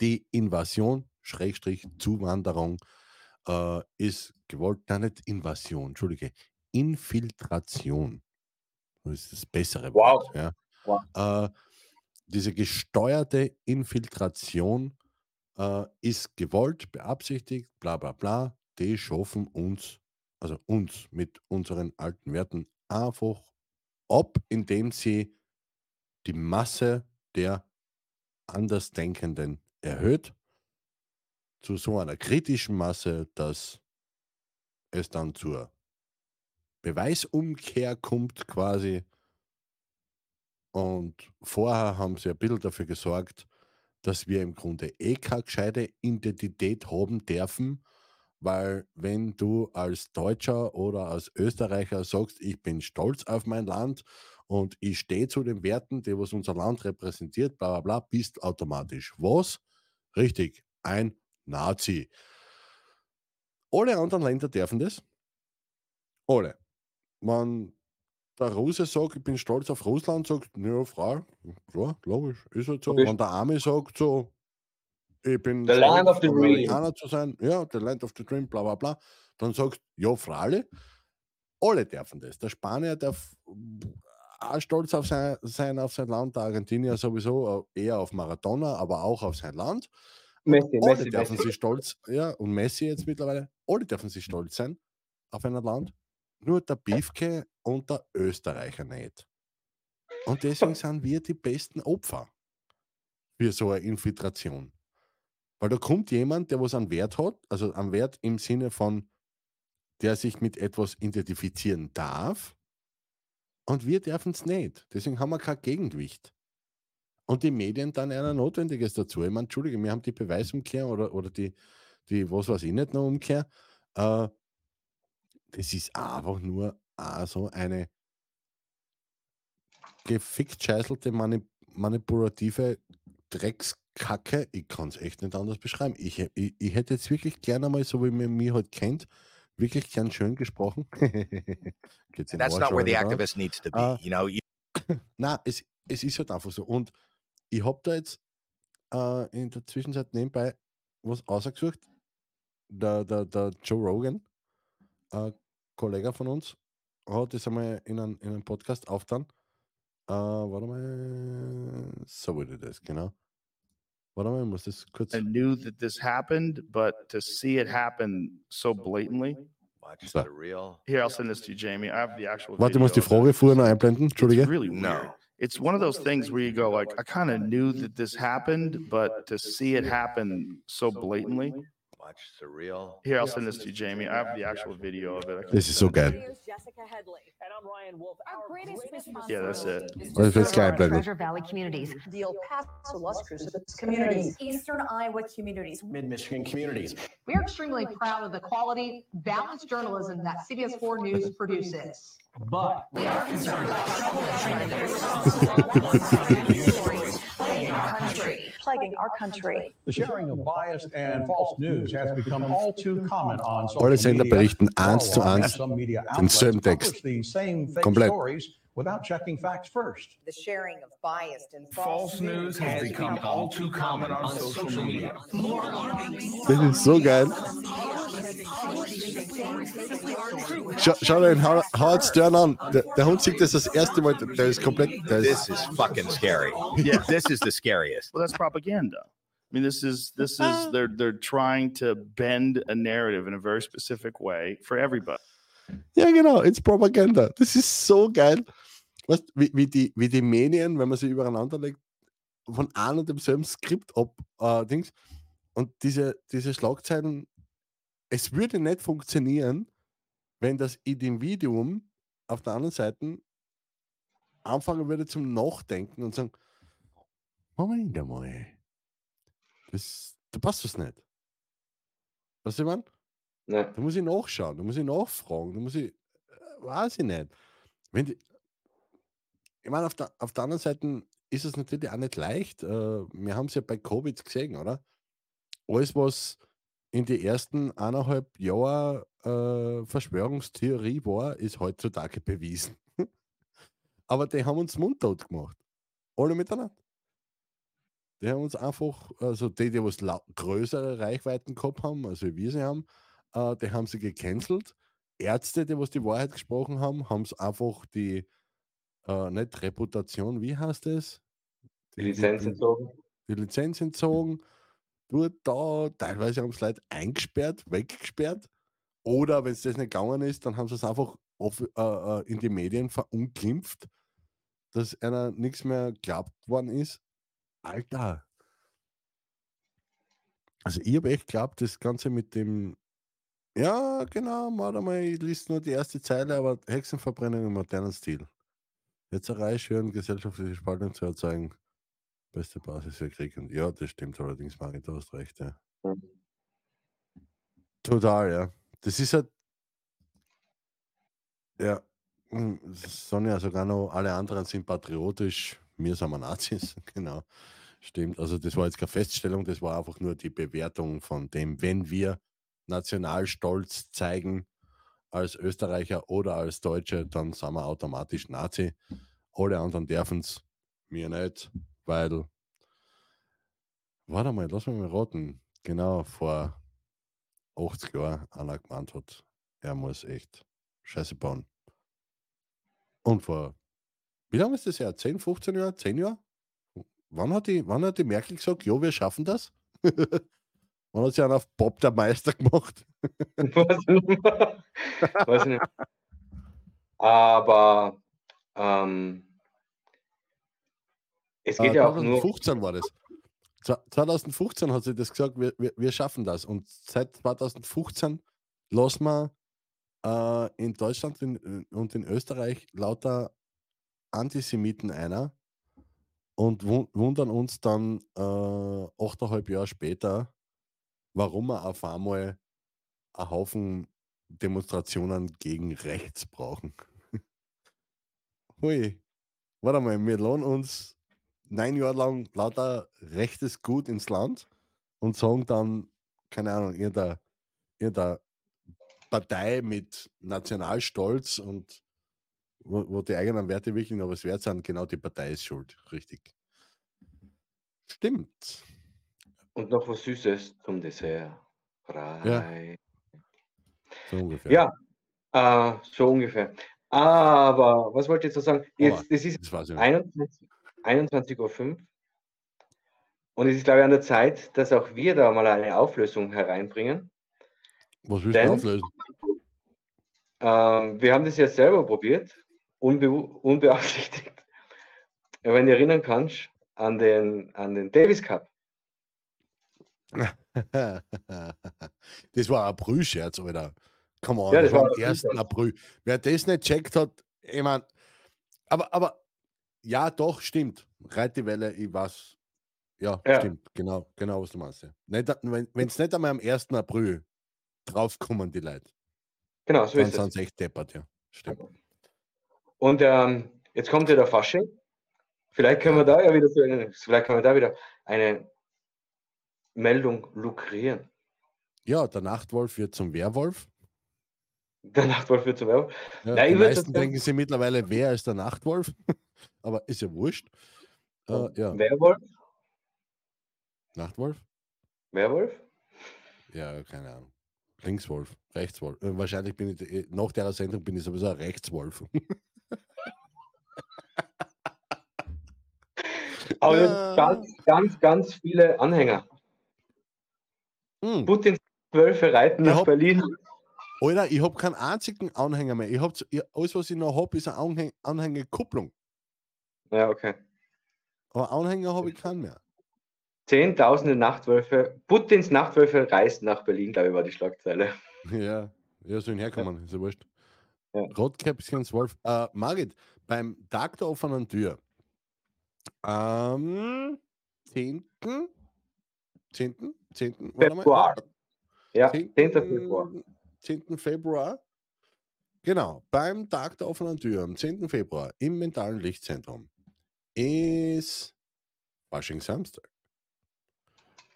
Die Invasion, Schrägstrich, Zuwanderung, äh, ist gewollt, nein, nicht Invasion, Entschuldige, Infiltration. Das ist das bessere Wow. Wort. Ja. Wow. Äh, diese gesteuerte Infiltration äh, ist gewollt, beabsichtigt, bla bla bla. Die schaffen uns, also uns mit unseren alten Werten einfach ab, indem sie die Masse der Andersdenkenden erhöht zu so einer kritischen Masse, dass es dann zur Beweisumkehr kommt quasi. Und vorher haben sie ein bisschen dafür gesorgt, dass wir im Grunde eh keine gescheite Identität haben dürfen, weil wenn du als Deutscher oder als Österreicher sagst, ich bin stolz auf mein Land und ich stehe zu den Werten, die was unser Land repräsentiert, bla bla bla, bist automatisch was? Richtig, ein Nazi. Alle anderen Länder dürfen das. Alle. Wenn der Russe sagt, ich bin stolz auf Russland, sagt, ja, Frau, klar, logisch, ist halt so. Logisch. Wenn der Arme sagt, so, ich bin The land of the dream. Amerikaner zu sein, ja, the land of the dream, bla bla bla, dann sagt, ja, Frale, alle dürfen das. Der Spanier darf auch stolz auf sein, sein, auf sein Land, der Argentinier sowieso äh, eher auf Maradona, aber auch auf sein Land. Messi, Alle Messi, dürfen Messi. sich stolz, ja, und Messi jetzt mittlerweile, alle dürfen sich stolz sein auf ein Land. Nur der Biefke und der Österreicher nicht. Und deswegen sind wir die besten Opfer für so eine Infiltration. Weil da kommt jemand, der was einen Wert hat, also einen Wert im Sinne von, der sich mit etwas identifizieren darf, und wir dürfen es nicht. Deswegen haben wir kein Gegengewicht. Und die Medien dann einer Notwendiges dazu. Ich meine, Entschuldige, wir haben die Beweisumkehr oder, oder die, die, was weiß ich nicht, noch Umkehr. Äh, das ist einfach nur auch so eine gefickt scheißelte Mani manipulative Dreckskacke. Ich kann es echt nicht anders beschreiben. Ich, ich, ich hätte jetzt wirklich gerne einmal, so wie man mich halt kennt, wirklich gern schön gesprochen. That's Arsch not where the activist needs to be. Uh, you know, you, Na, es, es ist halt einfach so. Und ich habe da jetzt äh, in der Zwischenzeit nebenbei was ausgesucht. Der, der, der Joe Rogan, ein Kollege von uns, hat das einmal in einem, in einem Podcast aufgetan. Äh, warte mal. So wurde das, genau. Warte mal, ich muss das kurz. I knew that this happened, but to see it happen so blatantly. watch So. real. Here, I'll send this to you, Jamie. I have the actual. Warte, ich muss die video. Frage vorher noch einblenden. It's Entschuldige. really No. It's one of those things where you go like, I kind of knew that this happened, but to see it happen so blatantly. Watch surreal. Here, I'll send this to you, Jamie. I have the actual video of it. I can Das ist so good. Here's Jessica Headley. And I'm Ryan Wolf. Our greatest Yeah, that's it. responsibility is Well, to that's serve Skype, our baby. Treasure Valley communities, the El Paso, Las Cruces communities, Eastern Iowa communities. Mid-Michigan communities. We are extremely proud of the quality, balanced journalism that CBS 4 News produces. But We are concerned about Plaguing Alle Sender berichten eins zu eins some media outlets denselben Text. publish these same fake Komplett. Stories without checking facts first. the sharing of biased and False news has become all too common on social media. Das ist so geil. Schau, schau dir den Howard Howard Stern an. Der, der Hund sieht das das erste Mal. Der ist komplett. Der This ist, is fucking scary. Yeah. This is the scariest. Well, that's propaganda. I mean, this is this is um, they're they're trying to bend a narrative in a very specific way for everybody. ja, genau. It's Propaganda. This is so geil. Weißt, wie, wie, die, wie die Medien, wenn man sie übereinander legt, von einem und demselben Skript ab. Äh, Dings. Und diese, diese Schlagzeilen, es würde nicht funktionieren, wenn das Individuum auf der anderen Seite anfangen würde zum Nachdenken und sagen, Moment einmal, das, da passt das nicht. Weißt du, ich meine? Ne. Da muss ich nachschauen, da muss ich nachfragen, da muss ich, äh, weiß ich nicht. Wenn die, ich meine, auf der, auf der anderen Seite ist es natürlich auch nicht leicht. Äh, wir haben es ja bei Covid gesehen, oder? Alles, was in die ersten eineinhalb Jahre äh, Verschwörungstheorie war, ist heutzutage bewiesen. Aber die haben uns mundtot gemacht. Alle miteinander. Die haben uns einfach, also die, die was größere Reichweiten gehabt haben, also wie wir sie haben, äh, die haben sie gecancelt. Ärzte, die was die Wahrheit gesprochen haben, haben es einfach die, äh, nicht Reputation, wie heißt es? Die Lizenz entzogen. Die Lizenz entzogen. Dort, da, teilweise haben es Leute eingesperrt, weggesperrt. Oder wenn es das nicht gegangen ist, dann haben sie es einfach auf, äh, äh, in die Medien verunglimpft, dass einer nichts mehr glaubt worden ist. Alter. Also ich habe echt geglaubt, das Ganze mit dem, ja genau, warte mal, ich liest nur die erste Zeile, aber Hexenverbrennung im modernen Stil. Reihe schön gesellschaftliche Spaltung zu erzeugen. Beste Basis für Krieg. Und ja, das stimmt allerdings, Mari, du hast recht, ja. Total, ja. Das ist halt. Ja. mm, Sonja, sogar noch alle anderen sind patriotisch. Wir sind wir Nazis, genau. Stimmt. Also, das war jetzt keine Feststellung, das war einfach nur die Bewertung von dem, wenn wir Nationalstolz zeigen als Österreicher oder als Deutsche, dann sind wir automatisch Nazi. Alle anderen dürfen es, mir nicht, weil. Warte mal, lass mich mal raten. Genau, vor 80 Jahren einer gemeint hat, er muss echt Scheiße bauen. Und vor, wie lange ist das her? 10, 15 Jahre? 10 Jahre? Wann hat die, wann hat die Merkel gesagt, ja, wir schaffen das? wann hat sie einen auf Bob der Meister gemacht? Weiß ich nicht. Weiß ich nicht. Aber ähm, es geht Äh, ja auch nur. 2015 war das. Zwa- 2015 hat sie das gesagt, wir, wir, wir schaffen das. Und seit 2015 lassen wir äh, in Deutschland in, und in Österreich lauter Antisemiten einer und wun- wundern uns dann äh, achteinhalb Jahre später, warum wir auf einmal einen Haufen Demonstrationen gegen rechts brauchen. Hui, warte mal, wir lohnen uns neun Jahre lang lauter rechtes Gut ins Land und sagen dann, keine Ahnung, irgendeine, irgendeine Partei mit Nationalstolz und wo, wo die eigenen Werte wirklich noch was wert sind, genau die Partei ist schuld. Richtig. Stimmt. Und noch was Süßes zum Dessert. Frei. So ungefähr. Ja, äh, so ungefähr. Aber was wollte ich jetzt noch sagen? Jetzt, das ist Das war's ja. 21 21.05 Uhr. Und es ist, glaube ich, an der Zeit, dass auch wir da mal eine Auflösung hereinbringen. Was willst du Denn- auflösen? Ähm, wir haben das jetzt selber probiert, unbe unbeabsichtigt. Ja, Wenn du erinnern kannst, an den, an den Davis Cup. das war ein April-Scherz, Alter. Come on, Ja, das das war am ein 1. April-Scherz. April. Wer das nicht checkt hat, ich mein, aber, aber ja, doch, stimmt. Reit die Welle, ich weiß. Ja, Ja. stimmt. Genau, genau, was du meinst. Ja. Nicht, wenn es nicht einmal am 1. April draufkommen, die Leute, Genau, so dann ist sind es. echt deppert, ja. Stimmt. Und ähm, jetzt kommt ja der Fasching. Vielleicht können wir da ja wieder so eine, vielleicht können wir da wieder eine Meldung lukrieren. Ja, der Nachtwolf wird zum Werwolf. Der Nachtwolf wird zum Werwolf. Ja, Ja, die meisten denken sie mittlerweile, wer ist der Nachtwolf? Aber ist ja wurscht. Äh, ja, Werwolf? Nachtwolf? Werwolf? Ja, keine Ahnung. Linkswolf, Rechtswolf. Äh, wahrscheinlich bin ich, äh, nach der Sendung bin ich sowieso ein Rechtswolf. Aber Ja. ganz, ganz, ganz viele Anhänger. Hm. Putins Wölfe reiten Ich nach hab- Berlin. Alter, ich habe keinen einzigen Anhänger mehr. Ich hab, ich, alles, was ich noch habe, ist eine Anhäng Anhängerkupplung. Ja, okay. Aber Anhänger habe ich keinen mehr. Zehntausende Nachtwölfe. Putins Nachtwölfe reisen nach Berlin, glaube ich, war die Schlagzeile. Ja, ja, sollen herkommen, ist ja wurscht. Ja. Rotkäppchens Wolf. Äh, Margit, beim Tag der offenen Tür am 10. 10. 10. warte mal. Februar. Ja, 10. 10. Februar. 10. Februar. Genau, beim Tag der offenen Tür am 10. Februar im mentalen Lichtzentrum ist Fasching Samstag.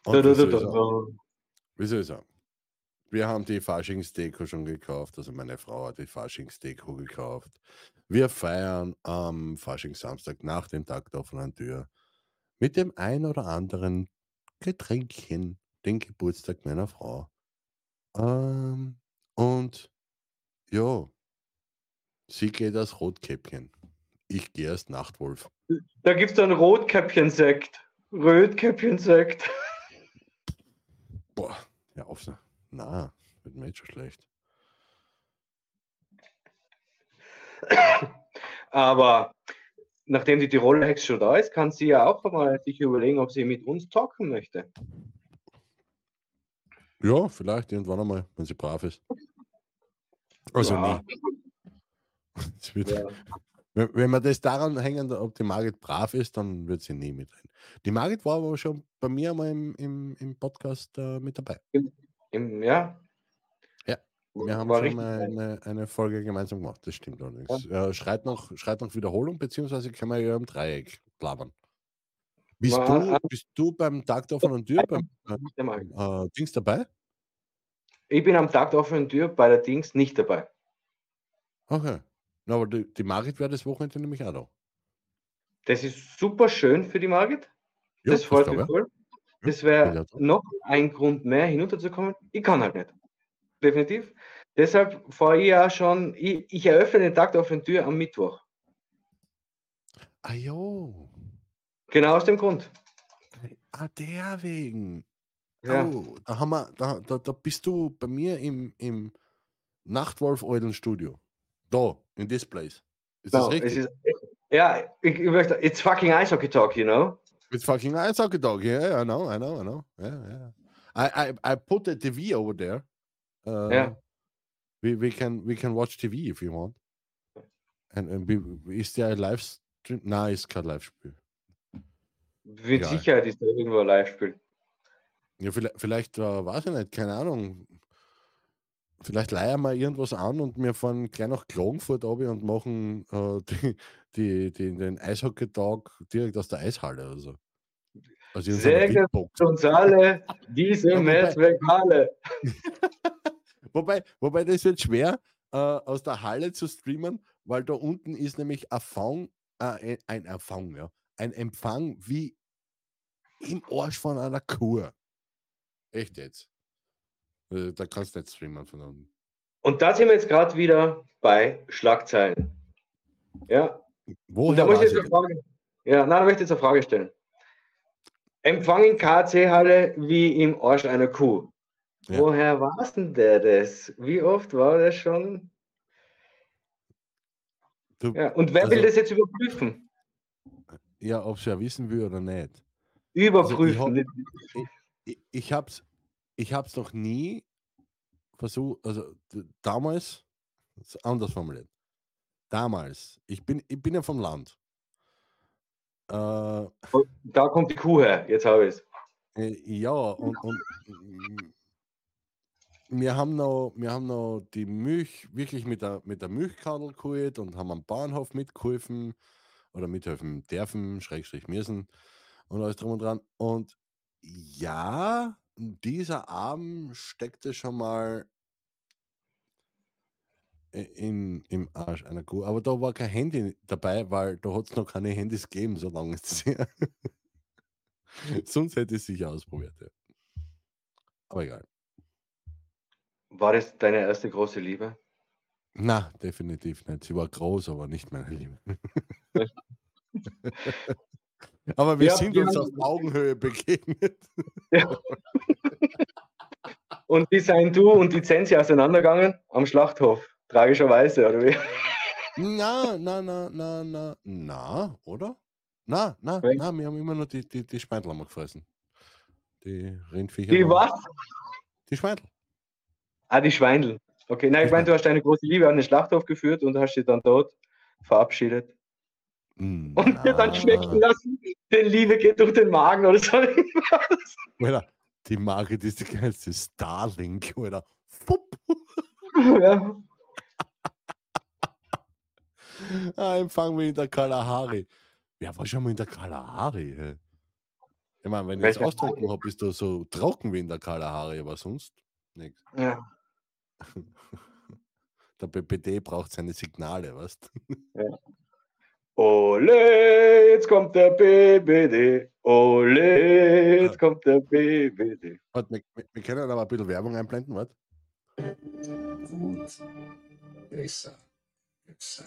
Und du, sagen? du. Wie soll ich sagen? Wir haben die Faschingsdeko schon gekauft, also meine Frau hat die Faschingsdeko gekauft. Wir feiern am Faschingssamstag nach dem Tag der offenen Tür mit dem ein oder anderen Getränkchen den Geburtstag meiner Frau. Ähm, und ja, sie geht als Rotkäppchen. Ich gehe als Nachtwolf. Da gibt es einen Rotkäppchen-Sekt. Rötkäppchen-Sekt. Boah, ja auf. Na, wird mir jetzt schon schlecht. Aber nachdem die Tiroler Hex schon da ist, kann sie ja auch mal sich überlegen, ob sie mit uns talken möchte. Ja, vielleicht irgendwann einmal, wenn sie brav ist. Also Ja. nie. Wird, Ja. wenn, wenn wir das daran hängen, ob die Margit brav ist, dann wird sie nie mitreden. Die Margit war aber schon bei mir mal im, im, im Podcast äh, mit dabei. Im, ja. Ja, Wir haben schon mal eine, eine Folge gemeinsam gemacht, das stimmt allerdings. Ja. schreit, noch, schreit noch Wiederholung, beziehungsweise können wir ja im Dreieck labern. Bist, War du, bist du beim Tag der offenen Tür beim äh, Dings dabei? Ich bin am Tag der offenen Tür bei der Dings nicht dabei. Okay. Na, aber die, die Margit wäre das Wochenende nämlich auch da. Das ist super schön für die Margit. Ja, das freut mich ich. voll. Ja, Das wäre ja, noch ein Grund mehr, hinunterzukommen. Ich kann halt nicht. Definitiv. Deshalb fahre ich ja schon, ich, ich eröffne den Tag der offenen Tür am Mittwoch. Ah jo. Genau aus dem Grund. Ah, der wegen. Ja. Oh, da, haben wir, da, da, da bist du bei mir im, im Nachtwolf-Eulen-Studio. Da, in this place. Ist No, das es richtig? ist, ja, ich, ich möchte, it's fucking ice hockey talk, you know? It's fucking ice hockey dog. Yeah, I know, I know, I know. Yeah, yeah. I, I, I put the TV over there. Uh, Yeah. We, we can we can watch TV if you want. And, and we, ist der ein Livestream? Nein, ist kein Live-Spiel. Mit Egal. Sicherheit ist da irgendwo ein Live-Spiel. Ja, vielleicht, vielleicht äh, weiß ich nicht, keine Ahnung. Vielleicht leihen wir irgendwas an und wir fahren gleich nach Klagenfurt runter und machen äh, die, die, die, den Eishockey-Tag direkt aus der Eishalle oder so. Also Sehr geehrte uns alle, diese Ja, wobei-. Wobei, das wird schwer, äh, aus der Halle zu streamen, weil da unten ist nämlich ein Fang, äh, ein Empfang, ja. Ein Empfang wie im Arsch von einer Kuh. Echt jetzt. Äh, Da kannst du nicht streamen von unten. Und da sind wir jetzt gerade wieder bei Schlagzeilen. Ja, und da Woher muss ich jetzt eine Frage, ja, nein, da möchte ich jetzt eine Frage stellen. Empfang in KC-Halle wie im Arsch einer Kuh. Ja. Woher war denn der das? Wie oft war das schon? Du, Ja, und wer will Also- das jetzt überprüfen? Ja, ob sie ja wissen will oder nicht. Überprüfen. nicht- ich, ich hab's, ich hab's noch nie versucht, also damals, anders formuliert. Damals, ich bin, ich bin ja vom Land. Äh, Da kommt die Kuh her, jetzt habe ich es. Äh, Ja, und, und wir haben noch, wir haben noch die Milch wirklich mit der, mit der Milchkadel geholt und haben am Bahnhof mitgeholfen oder mithelfen dürfen, Schrägstrich müssen und alles drum und dran. Und ja, dieser Abend steckte schon mal in, im Arsch einer Kuh. Aber da war kein Handy dabei, weil da hat es noch keine Handys gegeben, so lange ist es her. Sonst hätte ich es sicher ausprobiert. Ja. Aber egal. War das deine erste große Liebe? Na, definitiv nicht. Sie war groß, aber nicht meine Liebe. aber wir Ja, sind uns auf Augenhöhe begegnet. Und wie seien du und die Zensi auseinandergegangen? Am Schlachthof, tragischerweise, oder wie? Na, na, na, na, na, na, oder? Na, na, Weil- na, wir haben immer nur die, die, die wir gefressen. Die Rindviecher. Die was? Die Schmeidel. Ah, die Schweindel. Okay, nein, ich meine, du hast deine große Liebe an den Schlachthof geführt und hast sie dann dort verabschiedet Mm, und dir dann schmecken lassen, die Liebe geht durch den Magen oder so. Alter, die Margit ist die geilste Starlink, oder? Fupp. ja. Ah, empfangen wir in der Kalahari. Wer war schon mal in der Kalahari? hä? Ich meine, wenn ich jetzt ausgetrunken habe, bist du so trocken wie in der Kalahari, aber sonst nichts. ja. Der BPD braucht seine Signale, weißt Ole, jetzt kommt der BBD. Ole, jetzt kommt der BBD. Warte, wir, wir- wir können aber ein bisschen Werbung einblenden, was? Gut. Besser. Besser.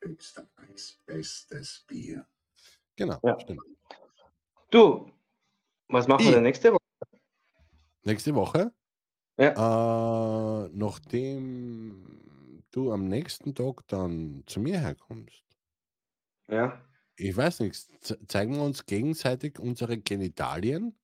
Österreichs bestes Bier. Genau, Ja. stimmt. Du, was machen wir Ich. denn nächste Woche? Nächste Woche, Ja. äh, nachdem du am nächsten Tag dann zu mir herkommst, Ja. ich weiß nicht, ze- zeigen wir uns gegenseitig unsere Genitalien?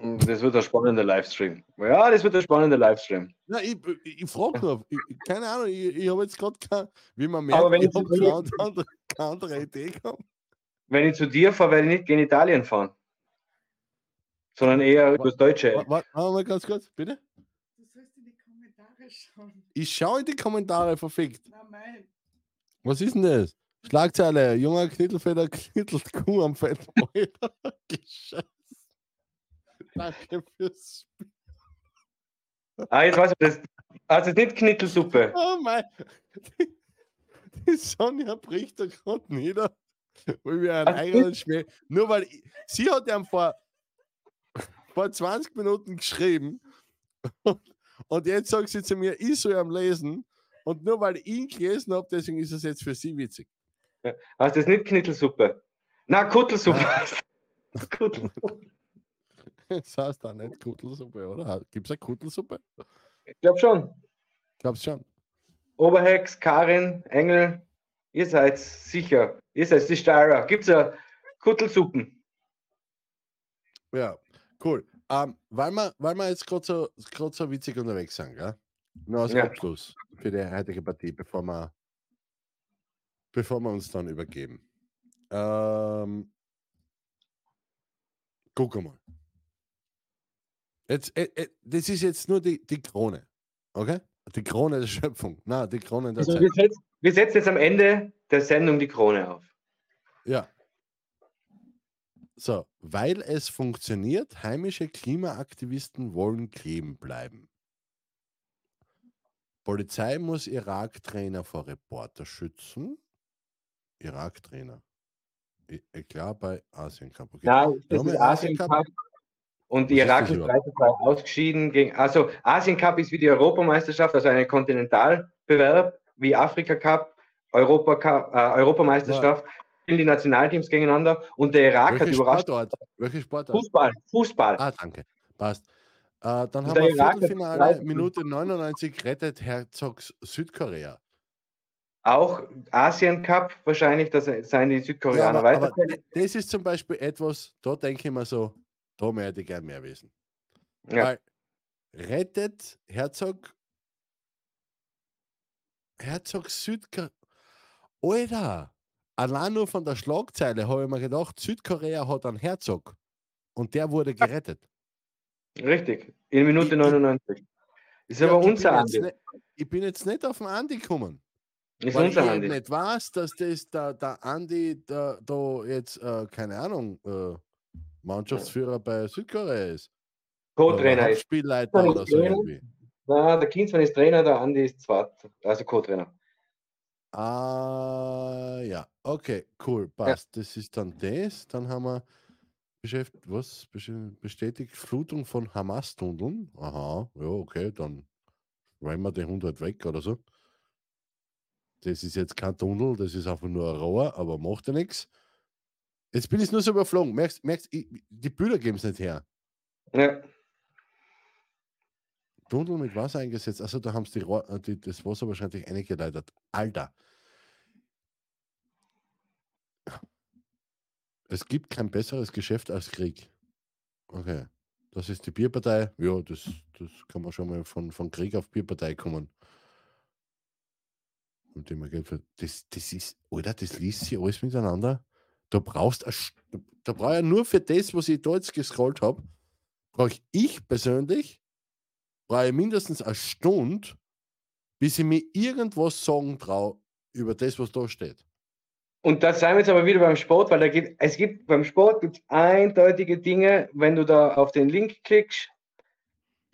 Das wird ein spannender Livestream. Ja, das wird ein spannender Livestream. Na, ich, ich, frage nur, ich, keine Ahnung, ich, ich habe jetzt gerade, kein- wie man merkt, Aber wenn ich ich- habe keine, keine andere Idee gehabt. Wenn ich zu dir fahre, werde ich nicht Genitalien fahren. Sondern eher Wa- das Deutsche. Warte wart, mal ganz kurz, bitte. Du sollst in die Kommentare schauen. Ich schaue in die Kommentare, verfickt. Na mein. Was ist denn das? Schlagzeile, junger Knittelfeder knittelt Kuh am. Gescheiß. Danke fürs Ah, jetzt weiß ich, das, also nicht Knittelsuppe. Oh mein. Die, die Sonja bricht da gerade nieder, weil wir einen Ach, eigenen Schmäh. Nur weil ich, sie hat ja vor, vor 20 Minuten geschrieben und, und jetzt sagt sie zu mir, ich soll am lesen. Und nur weil ich ihn gelesen habe, deswegen ist es jetzt für sie witzig. Heißt das nicht Knittelsuppe? Na, Kuttelsuppe. Kuttelsuppe. Das heißt da nicht Kuttelsuppe, oder? Gibt es eine Kuttelsuppe? Ich glaube schon. Glaub's schon. Oberhex, Karin, Engel, ihr seid sicher. Ihr seid die Steirer. Gibt es ja Kuttelsuppen? Ja, cool. Ähm, weil, wir, weil wir jetzt gerade so, grad so witzig unterwegs sind, gell? Nur als Ja. Abschluss für die heutige Partie, bevor wir, bevor wir uns dann übergeben. Ähm, guck mal. Jetzt, äh, äh, das ist jetzt nur die, die Krone, okay? Die Krone der Schöpfung. Na, die Krone der Also Zeit. wir, setzen, wir setzen jetzt am Ende der Sendung die Krone auf. Ja. So, weil es funktioniert, heimische Klimaaktivisten wollen kleben bleiben. Polizei muss Irak-Trainer vor Reporter schützen. Irak-Trainer. Ich glaube bei Asien Cup. Okay. Nein, das ist Asien Cup. Und Irak ist überhaupt? 3 zu 2 ausgeschieden. Gegen, also Asien Cup ist wie die Europameisterschaft, also ein Kontinentalbewerb, wie Afrika Cup, Europa Cup äh, Europameisterschaft, spielen die Nationalteams gegeneinander und der Irak hat Welche überrascht. Sportart? Welche Sportart? Fußball, Fußball. Ah, danke. Passt. Äh, dann haben wir Irak hat Viertelfinale, Minute 99, rettet Herzogs Südkorea. auch Asien Cup wahrscheinlich, da seien die Ja, Südkoreaner aber, aber weiter. das ist zum Beispiel etwas, da denke ich mir so, da möchte ich gern mehr wissen. Ja. Weil rettet Herzog Herzog Südkorea. Alter, allein nur von der Schlagzeile habe ich mir gedacht, Südkorea hat einen Herzog und der wurde gerettet. Richtig, in Minute Ich- ich- 99. Ist aber Ja, ich bin unser Andi. nicht- Ich bin jetzt nicht auf den Andi gekommen. Ist Weil ich unser eben Andi. nicht weiß, dass das der, der Andi da, da jetzt, äh, keine Ahnung, äh, Mannschaftsführer bei Südkorea ist. Co-Trainer ist. Spielleiter oder so irgendwie. Na, der Kienzmann ist Trainer, der Andi ist Zweit, also Co-Trainer. Ah, ja, okay, cool, passt. Das ist dann das. Dann haben wir beschäftigt, was? Bestätigt Flutung von Hamas-Tunneln. Aha, ja, okay, dann räumen wir die 100 weg oder so. Das ist jetzt kein Tunnel, das ist einfach nur ein Rohr, aber macht ja nichts. Jetzt bin ich nur so überflogen. Merkst, merkst ich, die Bilder geben es nicht her. Ja, Tunnel mit Wasser eingesetzt. Also da haben sie äh, die, das Wasser wahrscheinlich eingeleitet. Alter. Es gibt kein besseres Geschäft als Krieg. Okay. Das ist die Bierpartei. Ja, das, das kann man schon mal von, von Krieg auf Bierpartei kommen. Und dem man Geld das, das ist, oder das liest sich alles miteinander. Da brauchst da brauche ich nur für das, was ich da jetzt gescrollt habe, brauche ich persönlich, brauche ich mindestens eine Stunde, bis ich mir irgendwas sagen traue über das, was da steht. Und da sind wir jetzt aber wieder beim Sport, weil da gibt, es gibt beim Sport gibt eindeutige Dinge, wenn du da auf den Link klickst,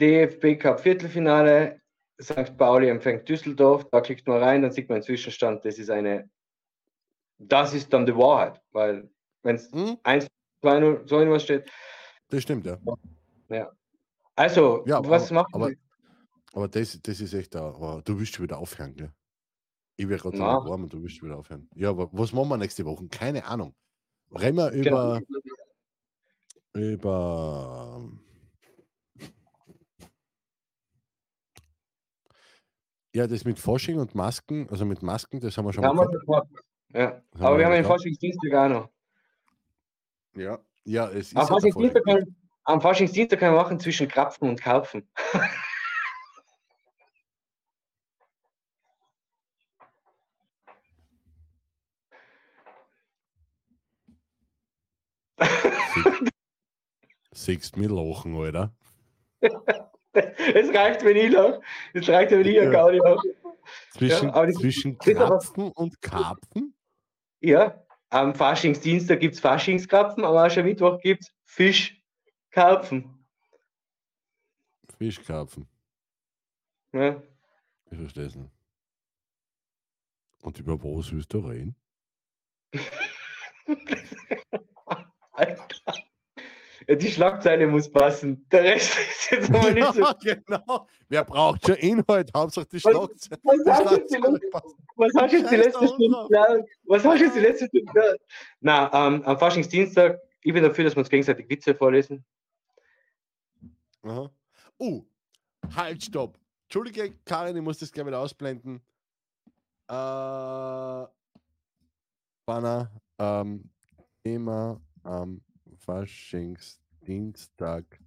DFB Cup Viertelfinale, St. Pauli empfängt Düsseldorf, da klickt man rein, dann sieht man den Zwischenstand, das ist eine, das ist dann die Wahrheit, weil wenn es Hm? 1, 2, 0, so irgendwas steht, Das stimmt, ja. Also, Ja, was aber, macht aber, man? aber das, das ist echt da. Aber du willst schon wieder aufhören, gell? Ich wäre gerade warm und du willst wieder aufhören. Ja, aber was machen wir nächste Woche? Keine Ahnung. Reden wir Genau. über, über ja, das mit Fasching und Masken, also mit Masken, das haben wir schon Haben mal wir gehabt. sofort. Ja, haben aber wir wir haben den gehabt. Faschingsdienstag auch noch. Ja, ja, es ist Am ja kann, am Faschingsdienstag kann man machen zwischen Krapfen und Karpfen. Siehst mir lachen, Alter. Es reicht, wenn ich lache. Es reicht, wenn ich Ja. ja. Gaudi habe. Zwischen, aber das- zwischen aber- Krapfen und Karpfen? Ja, am Faschingsdienstag gibt es Faschingskrapfen, am Aschermittwoch gibt es Fischkarpfen. Fischkarpfen. Ja. Ich verstehe es nicht. Und über was willst du reden? Alter. Ja, die Schlagzeile muss passen. Der Rest ist jetzt aber nicht so. Ja, genau. Wer braucht schon Inhalt? Hauptsache die Schlagzeile. Was hast du jetzt die letzte- passt. Was hast du jetzt die Scheiß letzte da Stunde gehört? Was hast du jetzt die letzte Stunde gehört? Na, ähm, am Faschingsdienstag, ich bin dafür, dass wir uns gegenseitig Witze vorlesen. Aha. Uh, halt, stopp. Entschuldige, Karin, ich muss das gleich wieder ausblenden. Äh, Banner, ähm, Thema am Faschingsdienstag.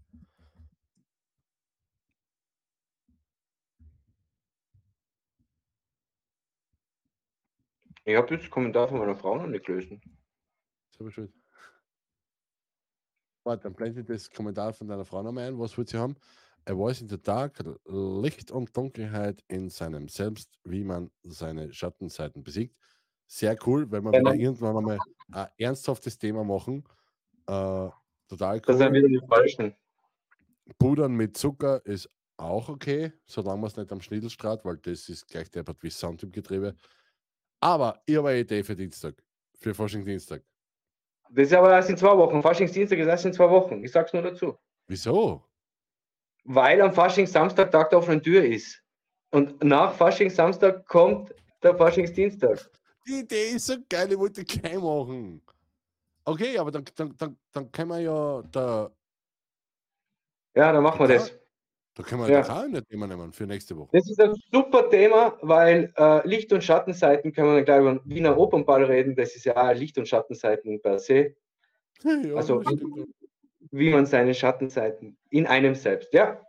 Ich habe jetzt einen Kommentar von meiner Frau noch nicht gelesen. Selber schuld. Warte, dann blende ich das Kommentar von deiner Frau nochmal ein. Was wollt sie haben? A voice in the dark, Licht und Dunkelheit in seinem Selbst, wie man seine Schattenseiten besiegt. Sehr cool, wenn wir Genau. wieder irgendwann einmal ein ernsthaftes Thema machen. Äh, total Das sind cool. wieder die Falschen. Pudern mit Zucker ist auch okay, solange man es nicht am Schnittelstraat, weil das ist gleich der wie Sand im Getriebe. Aber ich habe eine Idee für Dienstag, für Forschung Dienstag. Das ist aber erst in zwei Wochen. Faschingsdienstag ist erst in zwei Wochen. Ich sag's nur dazu. Wieso? Weil am Faschingssamstag Tag der offenen Tür ist. Und nach Faschingssamstag kommt der Faschingsdienstag. Die Idee ist so geil, ich wollte kein machen. Okay, aber dann, dann, dann, dann können wir ja da Ja, dann machen wir das. Da können wir Ja. doch auch ein Thema nehmen für nächste Woche. Das ist ein super Thema, weil äh, Licht- und Schattenseiten können wir dann gleich über den Wiener Opernball reden. Das ist ja Licht- und Schattenseiten per se. Ja, Also- das. Wie man seine Schattenseiten in einem selbst, ja?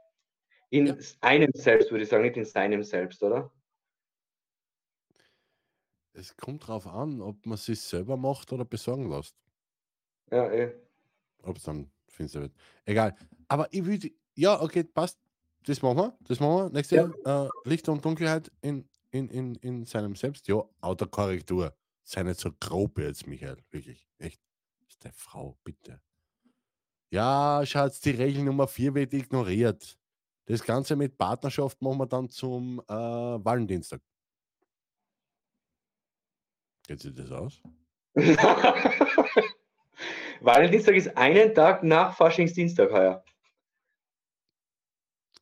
In Ja. einem selbst, würde ich sagen, nicht in seinem selbst, oder? Es kommt darauf an, ob man es sich selber macht oder besorgen lässt. Ja, eh. Ob es dann finster wird. Egal. Aber ich würde, ja, okay, passt. Das machen wir. Das machen wir. Nächste äh, Licht und Dunkelheit in, in, in, in seinem Selbst. Ja, Autokorrektur. Sei nicht so grob jetzt, Michael. Wirklich. Echt. Ist der Frau, bitte. Ja, Schatz, die Regel Nummer 4 wird ignoriert. Das Ganze mit Partnerschaft machen wir dann zum äh, Valentinstag. Geht sich das aus? Valentinstag ist einen Tag nach Faschingsdienstag heuer.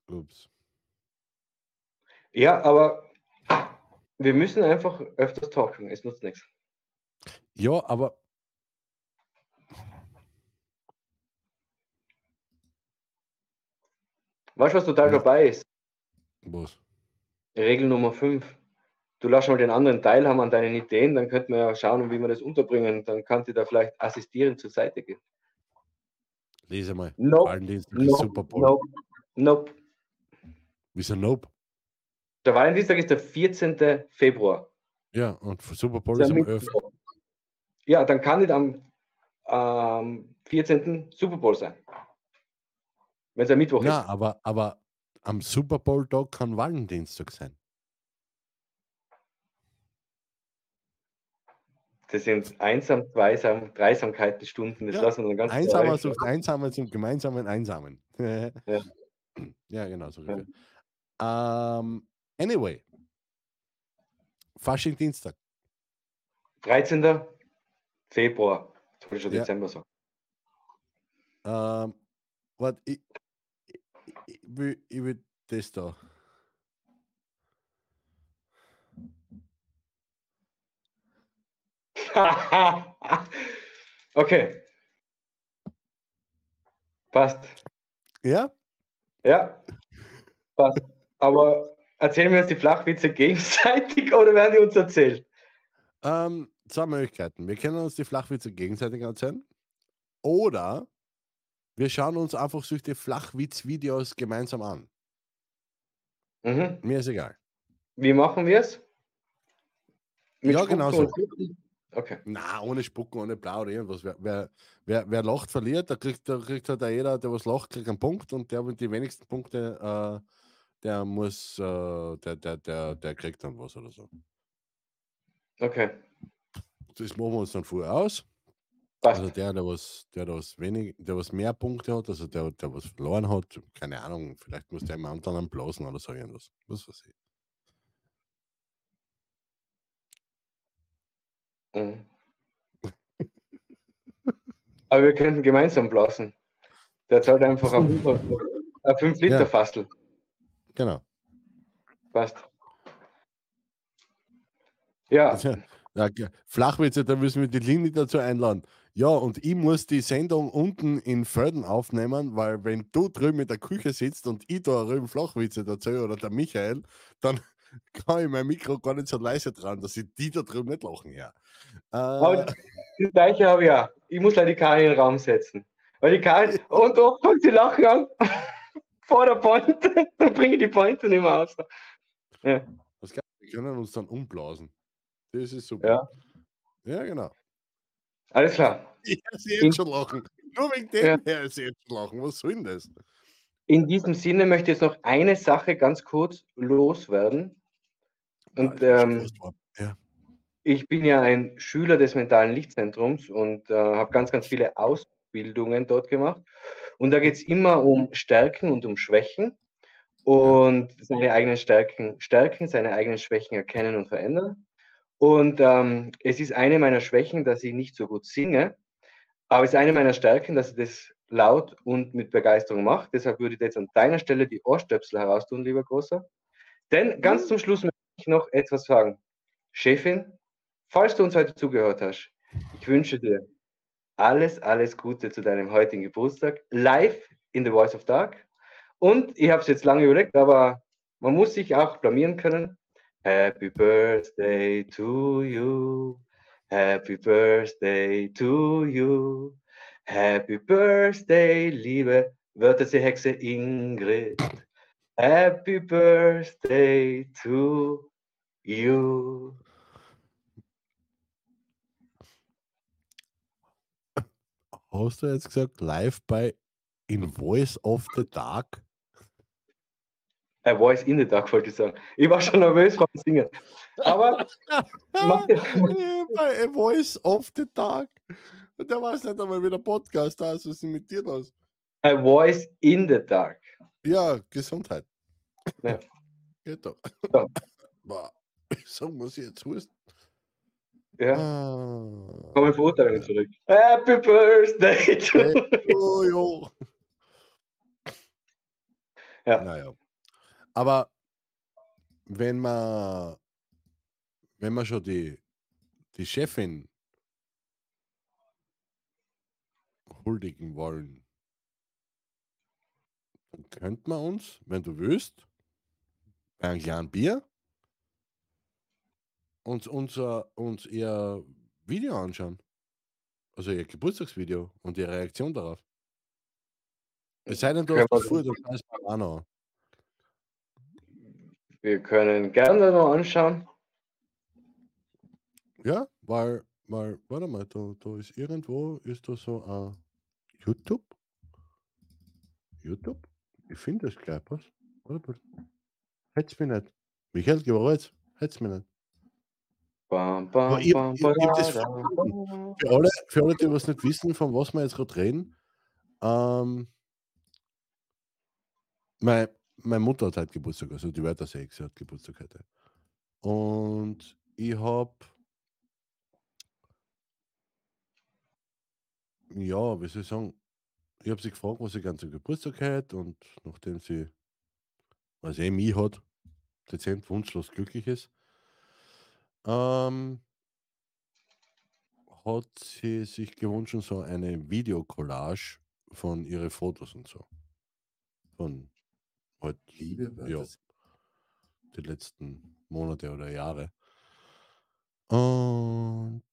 Ups. Ja, aber wir müssen einfach öfters talken. Es nutzt nichts. Ja, aber Weißt du, was total Ja. dabei ist? was? Regel Nummer 5. Du lass mal den anderen teilhaben an deinen Ideen, dann könnten wir ja schauen, wie wir das unterbringen. Dann kann dir da vielleicht assistierend zur Seite gehen. Lese mal. Nope. Nope, nope, nope. Wieso Nope? Der Valentinstag ist der 14. Februar. Ja, und Super Bowl ist am 11. Mittwoch. Ja, dann kann nicht am ähm, 14. Super Bowl sein. Wenn es ein Mittwoch Ja, ist. aber, aber am Super Bowl-Tag kann Valentinstag sein. Das sind einsam, zweisam, dreisamkeiten Stunden. Das Ja, lassen wir dann ganz Einsamer sucht Einsamen zum gemeinsamen Einsamen. ja. Ja. genau so. ungefähr. Ähm, anyway. Fasching Dienstag. 13. Februar. Jetzt wollte ich schon Ja. Dezember sagen. Ähm, um, warte, ich, ich, ich, will, ich will das da. okay. Passt. Ja? Ja. Passt. Aber erzählen wir uns die Flachwitze gegenseitig oder werden die uns erzählt? Ähm, zwei Möglichkeiten. Wir können uns die Flachwitze gegenseitig erzählen. Oder wir schauen uns einfach solche Flachwitz-Videos gemeinsam an. Mhm. Mir ist egal. Wie machen wir es? Ja, genau so. Okay. Na, ohne Spucken, ohne Blau oder irgendwas. Wer, wer, wer, wer lacht, verliert. Da kriegt, da kriegt halt jeder, der was lacht, kriegt einen Punkt. Und der mit die wenigsten Punkte, äh, der muss, äh, der, der, der, der kriegt dann was oder so. Okay. Das machen wir uns dann vorher aus. Passt. Also der, der was, der, der was wenig, der was mehr Punkte hat, also der, der was verloren hat, keine Ahnung, vielleicht muss der im anderen blasen oder so irgendwas. Was weiß ich. Mhm. Aber wir könnten gemeinsam blasen. Der zahlt einfach ein 5 Liter Ja. Fastel. Genau. Passt. Ja, Ja, Flachwitze, da müssen wir die Linie dazu einladen. Ja, und ich muss die Sendung unten in Förden aufnehmen, weil wenn du drüben in der Küche sitzt und ich da drüben Flachwitze dazu oder der Michael, dann kann ich mein Mikro gar nicht so leise dran, dass ich die da drüben nicht lachen ja. Äh, das gleiche habe ich ja. Ich muss leider die Karin in den Raum setzen. Weil die Karin, und oft fängt sie lachen an. Vor der Pointe, dann bringe ich die Pointe nicht mehr aus. Ja. was geil, wir können uns dann umblasen. Das ist super. Ja. Ja, genau. Alles klar. Ich sehe jetzt schon lachen. Nur wegen dem Ja. her ist jetzt schon lachen. Was soll denn das? In diesem Sinne möchte ich jetzt noch eine Sache ganz kurz loswerden. Und ähm, ja. ich bin ja ein Schüler des mentalen Lichtzentrums und äh, habe ganz, ganz viele Ausbildungen dort gemacht. Und da geht es immer um Stärken und um Schwächen und seine eigenen Stärken stärken, seine eigenen Schwächen erkennen und verändern. Und ähm, es ist eine meiner Schwächen, dass ich nicht so gut singe, aber es ist eine meiner Stärken, dass ich das laut und mit Begeisterung mache. Deshalb würde ich jetzt an deiner Stelle die Ohrstöpsel heraustun, lieber Großer. Denn ganz zum Schluss möchte ich noch etwas sagen. Chefin, falls du uns heute zugehört hast, ich wünsche dir alles, alles Gute zu deinem heutigen Geburtstag, live in The Voice of Dark. Und ich habe es jetzt lange überlegt, aber man muss sich auch blamieren können. Happy Birthday to you. Happy Birthday to you. Happy Birthday, liebe Wörterseehexe Ingrid. Happy Birthday to you. Hast du jetzt gesagt, live bei In Voice of the Dark? A Voice in the Dark wollte ich sagen. Ich war schon nervös vom Singen. Aber bei A Voice of the Dark. Und der weiß nicht einmal, wie der Podcast da ist, was ist mit dir los? A Voice in the Dark. Ja, Gesundheit. Ja. Geht doch. Boah, so muss ich jetzt husten. Ja, Ah. kommen Verurteilungen zurück. Happy Birthday to Oh, jo. Ja. Naja. Aber wenn man, wenn man schon die, die Chefin huldigen wollen, dann könnte man uns, wenn du willst, bei einem kleinen Bier uns, unser, uns ihr Video anschauen. Also ihr Geburtstagsvideo und ihre Reaktion darauf. Es sei denn, du hast du scheiß Banano. Wir können gerne noch anschauen. Ja, weil, weil, warte mal, da, da ist irgendwo, ist da so ein YouTube? YouTube? Ich finde das gleich, was? Warte mal. Hätt's mich nicht. Michael, gib mal jetzt. Hätt's mich nicht. Bam, bam, Aber ich, bam, ich, ich das für, alle, für alle, die was nicht wissen, von was wir jetzt gerade reden, ähm, mein, meine Mutter hat heute Geburtstag, also die Wörter 6 hat Geburtstag heute. Und ich habe, ja, wie soll ich sagen, ich habe sie gefragt, was sie ganz zum Geburtstag hat und nachdem sie, was eh mich hat, dezent wunschlos glücklich ist, ähm, hat sie sich gewünscht, so eine Videocollage von ihren Fotos und so. Von halt, ja, die letzten Monate oder Jahre. Und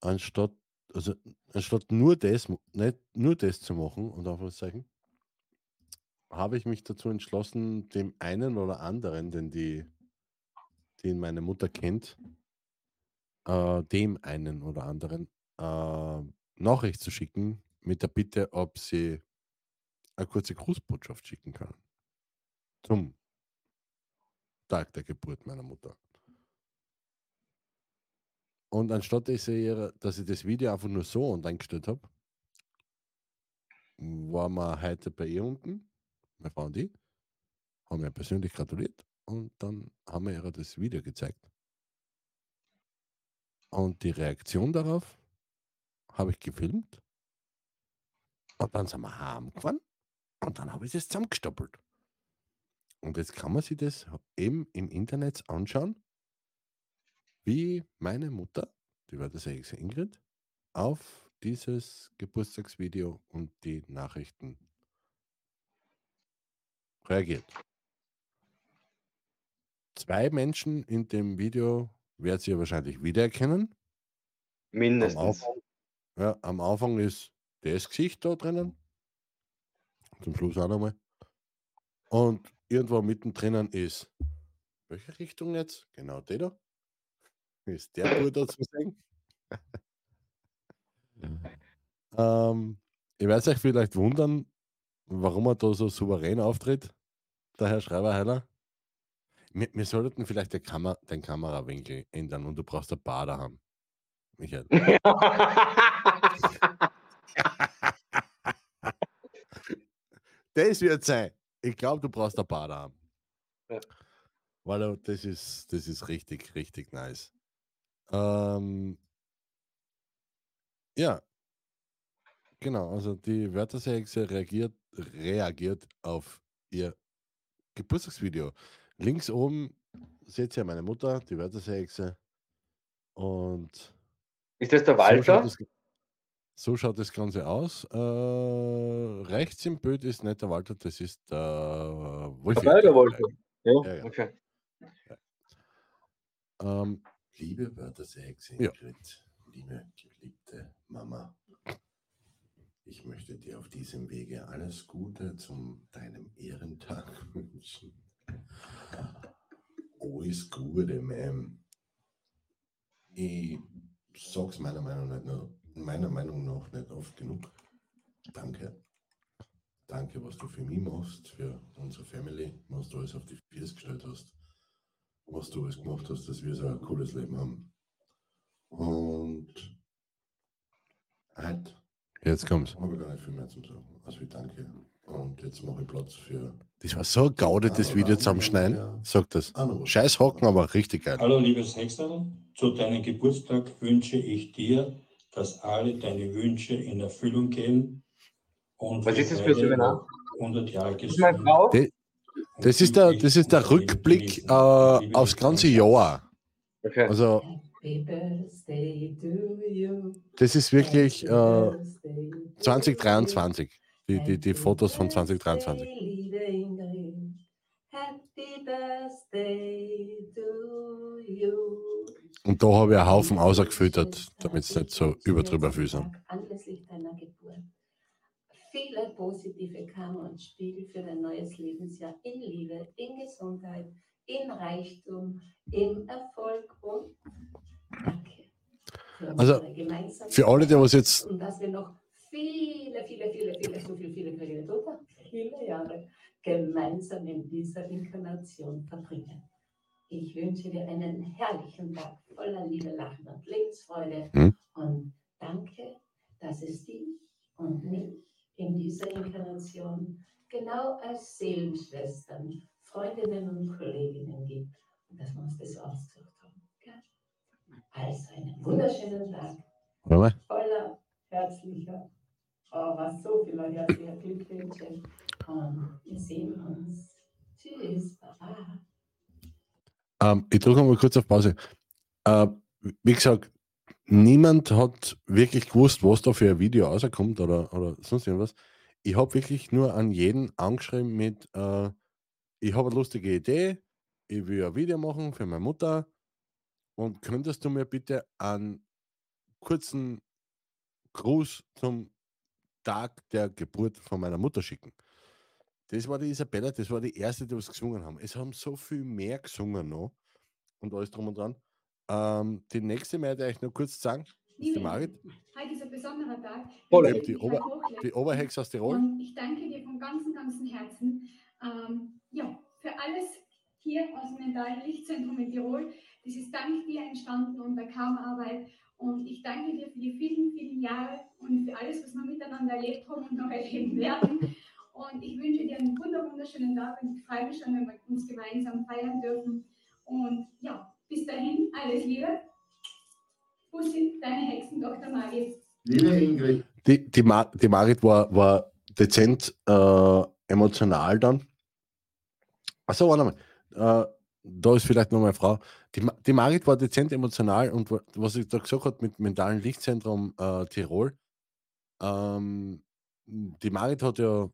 anstatt, also anstatt nur das, nicht nur das zu machen, und Anführungszeichen, habe ich mich dazu entschlossen, dem einen oder anderen, den die, den meine Mutter kennt, äh, dem einen oder anderen äh, Nachricht zu schicken mit der Bitte, ob sie eine kurze Grußbotschaft schicken kann. Zum Tag der Geburt meiner Mutter. Und anstatt dass ich, ihre, dass ich das Video einfach nur so online gestellt habe, waren wir heute bei ihr unten, meine Frau und ich, haben ihr persönlich gratuliert und dann haben wir ihr das Video gezeigt. Und die Reaktion darauf habe ich gefilmt. Und dann sind wir heimgefahren und dann habe ich das zusammengestoppelt. Und jetzt kann man sich das eben im Internet anschauen, wie meine Mutter, die war das eigentlich Ingrid, auf dieses Geburtstagsvideo und die Nachrichten reagiert. Zwei Menschen in dem Video werdet ihr wahrscheinlich wiedererkennen. Am Mindestens. Anfang, ja, am Anfang ist das Gesicht da drinnen. Zum Schluss auch nochmal. Und irgendwo mittendrin ist, welche Richtung jetzt? Genau der da. Ist der da zu sehen? ähm, ich werde euch vielleicht wundern, warum er da so souverän auftritt, der Herr Schreiberheiler. Wir, wir sollten vielleicht den, Kamer den Kamerawinkel ändern und du brauchst ein Bader haben. Michael. Das wird sein. Ich glaube, du brauchst ein Bader haben. Ja. Weil das ist, das ist richtig, richtig nice. Ähm, ja. Genau, also die Wörtersexe reagiert, reagiert auf ihr Geburtstagsvideo. Links oben seht ihr meine Mutter, die Wörtersexe. Und Ist das der so schaut Walter? das So schaut das Ganze aus. Äh, rechts im Bild ist nicht der Walter, das ist der Wolfi. Der Wolf. Ja, Ja, ja. okay. Ähm, Liebe Wörterse Hexe Ja. Ingrid, liebe geliebte Mama, ich möchte dir auf diesem Wege alles Gute zum deinem Ehrentag wünschen. Alles Gute, Ma'am. Ich sag's meiner Meinung nach, nur- meiner Meinung nach nicht oft genug. Danke. Danke, was du für mich machst, für unsere Family, was du alles auf die Füße gestellt hast, was du alles gemacht hast, dass wir so ein cooles Leben haben. Und heute jetzt kommt's. habe ich gar nicht viel mehr zu sagen. Also danke. Und jetzt mache ich Platz für Das war so ein Gaude, das Video zusammenschneiden. Sagt das. Arno. Scheiß Hocken, aber richtig geil. Hallo liebes Hexerl, zu deinem Geburtstag wünsche ich dir, dass alle deine Wünsche in Erfüllung gehen. Und Was ist das für Seminar? noch 100 Jahre Das ist meine gesund. Das, das, ist der, das ist der Rückblick äh, aufs ganze Jahr. Okay. Also, das ist wirklich äh, 2023. Die, die, die Fotos von 2023. Und da habe ich einen Haufen ausgefüttert, damit es nicht so überdrüber viel sind. Anlässlich deiner Geburt. Viele positive Karma und Spiegel für dein neues Lebensjahr in Liebe, in Gesundheit, in Reichtum, im Erfolg und danke. Für Also, für alle, die was jetzt- Viele, viele, viele, viele, so viele, viele, viele, oder? viele Jahre gemeinsam in dieser Inkarnation verbringen. Ich wünsche dir einen herrlichen Tag voller Liebe, Lachen und Lebensfreude. Hm. Und danke, dass es dich und mich in dieser Inkarnation genau als Seelenschwestern, Freundinnen und Kolleginnen gibt. Und dass wir uns das ausgesucht haben. Also einen wunderschönen Tag voller herzlicher, was so vieler herzlicher Glückwünsche. Und wir sehen uns. Tschüss, Baba. Ähm, ich drücke mal kurz auf Pause. Äh, wie gesagt, niemand hat wirklich gewusst, was da für ein Video rauskommt oder, oder sonst irgendwas. Ich habe wirklich nur an jeden angeschrieben mit, äh, ich habe eine lustige Idee, ich will ein Video machen für meine Mutter und könntest du mir bitte einen kurzen Gruß zum Tag der Geburt von meiner Mutter schicken. Das war die Isabella, das war die erste, die was gesungen haben. Es haben so viel mehr gesungen noch und alles drum und dran. Ähm, die nächste möchte ich noch kurz sagen, ist die Marit, Heute ist ein besonderer Tag. Voll. Ich Die dich Ober- die Oberhex aus Tirol. Und ich danke dir von ganzem, ganzem Herzen ähm, ja, für alles hier aus dem mentalen Lichtzentrum in Tirol. Das ist dank dir entstanden und der Karma-Arbeit. Und ich danke dir für die vielen, vielen Jahre und für alles, was wir miteinander erlebt haben und noch erleben werden. Und ich wünsche dir einen wunder- wunderschönen Tag und ich freue mich schon, wenn wir uns gemeinsam feiern dürfen. Und ja, bis dahin, alles Liebe. Bussi, deine Hexentochter Margit. Liebe Ingrid, Die, die, Ma die Marit war, war dezent äh, emotional dann. Achso, warte mal. Äh, da ist vielleicht noch meine Frau. Die, die Marit war dezent emotional und wa- was ich da gesagt habe mit mentalen Lichtzentrum äh, Tirol. Ähm, die Marit hat ja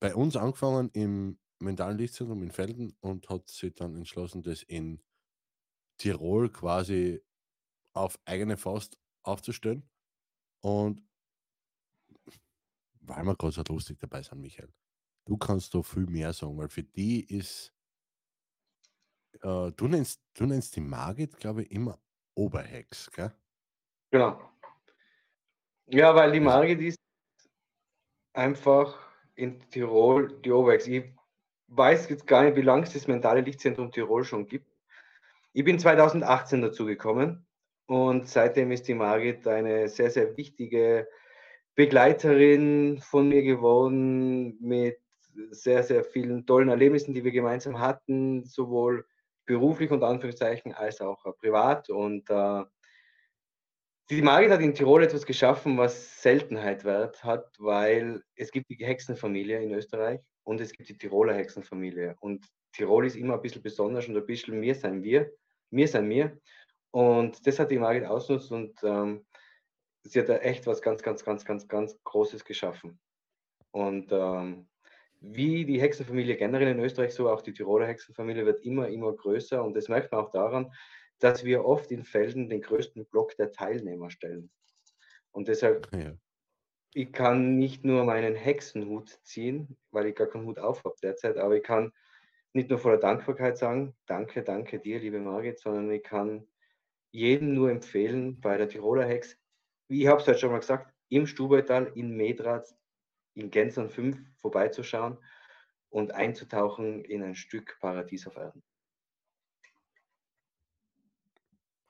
bei uns angefangen im mentalen Lichtzentrum in Felden und hat sich dann entschlossen, das in Tirol quasi auf eigene Faust aufzustellen. Und weil wir gerade so lustig dabei sind, Michael, du kannst da viel mehr sagen, weil für die ist, äh, du, nennst, du nennst die Margit, glaube ich, immer Oberhex, gell? Genau. Ja, weil die Margit ist einfach in Tirol die Oberhex. Ich weiß jetzt gar nicht, wie lange es das mentale Lichtzentrum Tirol schon gibt. Ich bin 2018 dazu gekommen und seitdem ist die Margit eine sehr, sehr wichtige Begleiterin von mir geworden mit sehr, sehr vielen tollen Erlebnissen, die wir gemeinsam hatten, sowohl beruflich und Anführungszeichen als auch äh, privat. Und äh, die Margit hat in Tirol etwas geschaffen, was Seltenheit wert hat, weil es gibt die Hexenfamilie in Österreich und es gibt die Tiroler Hexenfamilie. Und Tirol ist immer ein bisschen besonders und ein bisschen mir sein wir, mir sein mir. Und das hat die Margit ausgenutzt und ähm, sie hat da echt was ganz, ganz, ganz, ganz, ganz Großes geschaffen. Und ähm, wie die Hexenfamilie generell in Österreich, so auch die Tiroler Hexenfamilie wird immer, immer größer. Und das merkt man auch daran, dass wir oft in Felden den größten Block der Teilnehmer stellen. Und deshalb, Ja. ich kann nicht nur meinen Hexenhut ziehen, weil ich gar keinen Hut auf habe derzeit, aber ich kann nicht nur voller Dankbarkeit sagen, danke, danke dir, liebe Margit, sondern ich kann jedem nur empfehlen, bei der Tiroler Hex, wie ich habe es heute schon mal gesagt, im Stubaital, in Medraz, in Gänzern 5 vorbeizuschauen und einzutauchen in ein Stück Paradies auf Erden.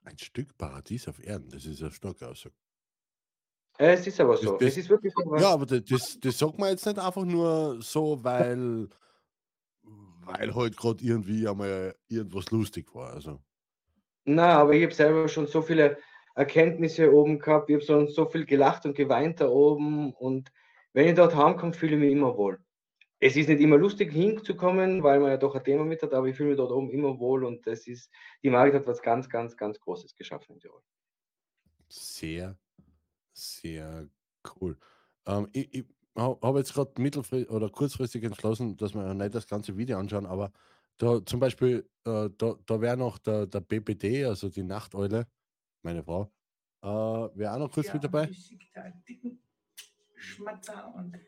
Ein Stück Paradies auf Erden, das ist eine starke Aussage. Äh, Es ist aber so. das- es ist wirklich so. Ja, aber das, das, sagt man jetzt nicht einfach nur so, weil, weil halt gerade irgendwie einmal irgendwas lustig war. Also. Na, aber ich habe selber schon so viele Erkenntnisse oben gehabt. Ich habe schon so viel gelacht und geweint da oben. Und wenn ich dort heimkomme, fühle ich mich immer wohl. Es ist nicht immer lustig hinzukommen, weil man ja doch ein Thema mit hat, aber ich fühle mich dort oben immer wohl und das ist, die Margit hat was ganz, ganz, ganz Großes geschaffen in Tirol. Sehr, sehr cool. Ähm, ich ich habe jetzt gerade mittelfristig oder kurzfristig entschlossen, dass wir nicht das ganze Video anschauen, aber da zum Beispiel, äh, da, da wäre noch der, der BPD, also die Nachteule, meine Frau, äh, wäre auch noch kurz Ja, mit dabei. Einen dicken Schmatzer und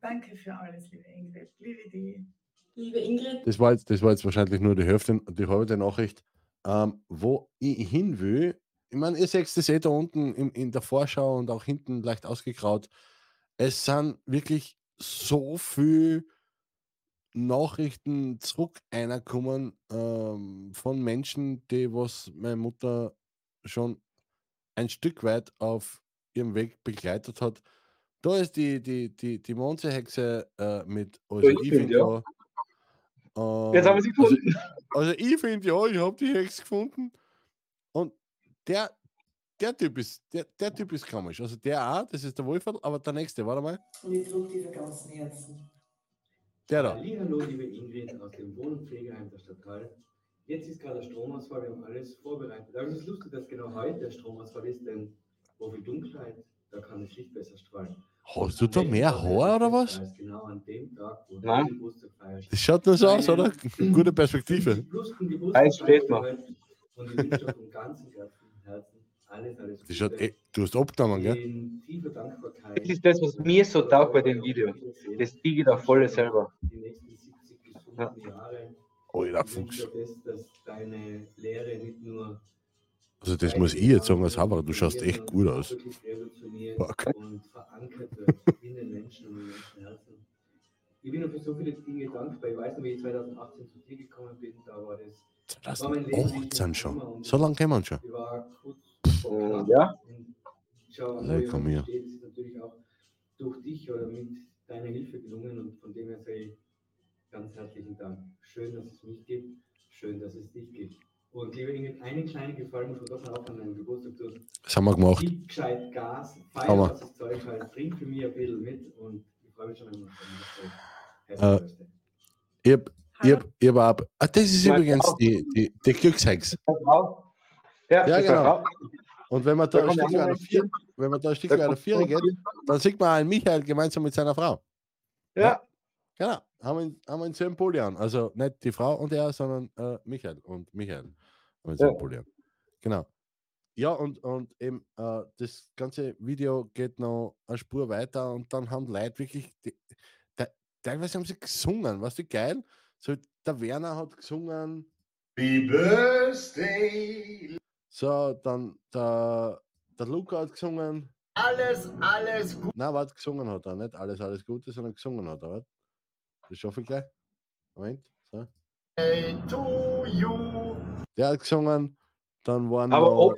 danke für alles, liebe Ingrid. Liebe die. Liebe Ingrid, Das war, jetzt, das war jetzt wahrscheinlich nur die Hälfte, die halbe Nachricht. Ähm, wo ich hin will, ich meine, ihr seht das eh da unten in, in der Vorschau und auch hinten leicht ausgegraut. Es sind wirklich so viel Nachrichten zurück reingekommen ähm, von Menschen, die was meine Mutter schon ein Stück weit auf ihrem Weg begleitet hat. Da ist die, die, die, die Monsterhexe äh, mit, also ich ich find, finde ja. ja. Jetzt haben wir sie also, gefunden. also ich finde ja, ich habe die Hex gefunden. Und der, der Typ ist, der, der Typ ist komisch. Also der auch, das ist der Wolferl, aber der nächste, warte mal. und ich drücke dir von ganzem Herzen. Der da. Hallo, liebe Ingrid aus dem Wohn- und Pflegeheim der Stadt Hall. Jetzt ist gerade der Stromausfall, wir haben alles vorbereitet. Aber es ist lustig, dass genau heute der Stromausfall ist, denn wo viel Dunkelheit, da kann das Licht besser strahlen. Hast du da mehr Haar oder was? Genau an dem Tag, wo Nein. du Geburtstag feierst. Das schaut nur so aus, oder? Gute Perspektive. Eins steht noch. Und ich wünsche dir von ganzem Herzen alles, alles Das schaut Gute. eh, du hast abgenommen, gell? Dankbarkeit. Das ist das, was mir so taugt bei dem Video. Das biege ich da voll selber. Die nächsten 70 gesunden Jahre. Alter Ich Fuchs. das, dass deine Lehre nicht nur Also das muss ich jetzt sagen als Haber, du schaust echt gut aus. wirklich revolutioniert Fuck. und verankert wird in den Menschen und in den Menschenherzen. Ich bin noch für so viele Dinge dankbar. Ich weiß noch, wie ich 2018 zu dir gekommen bin, da war das. war mein Leben nicht 2018 mehr schon. So lange kennen wir uns schon. Ich war kurz Und ja, schau, mir. stehe, das ist natürlich auch durch dich oder mit deiner Hilfe gelungen und von dem her sage ich ganz herzlichen Dank. Schön, dass es mich gibt, schön, dass es dich gibt. Und liebe Ingrid, einen kleinen Gefallen muss man doch auch an deinem Geburtstag tun. Das haben wir gemacht. Gib gescheit Gas, feier wir. das Zeug halt, trink für mich ein bisschen mit und ich freue mich schon immer auf dein Äh. Ich hab, ich hab, ich hab auch, ah, das ist Meine übrigens Frau. die, die, die Glückshex. Ja, Ja, das genau. Und wenn man Da da ein Stück auch noch vier, wenn man da ein Stück Da weiter kommt vier noch geht, dann sieht man einen Michael gemeinsam mit seiner Frau. Ja, Genau. Haben wir, ihn- haben wir einen selben Pulli an. Also nicht die Frau und er, sondern äh, Michael und Michael. Selben Ja. An. Genau. Ja, und, und eben äh, das ganze Video geht noch eine Spur weiter und dann haben die Leute wirklich, die, te- teilweise haben sie gesungen, weißt du, geil? So, der Werner hat gesungen. Happy Birthday. So, dann der, der Luca hat gesungen. Alles, alles gut. Nein, warte, gesungen hat er. Nicht alles, alles Gute, sondern gesungen hat er. Warte. Das schaffe ich gleich. Moment. So. To you. Der hat gesungen. Dann waren aber noch, oh,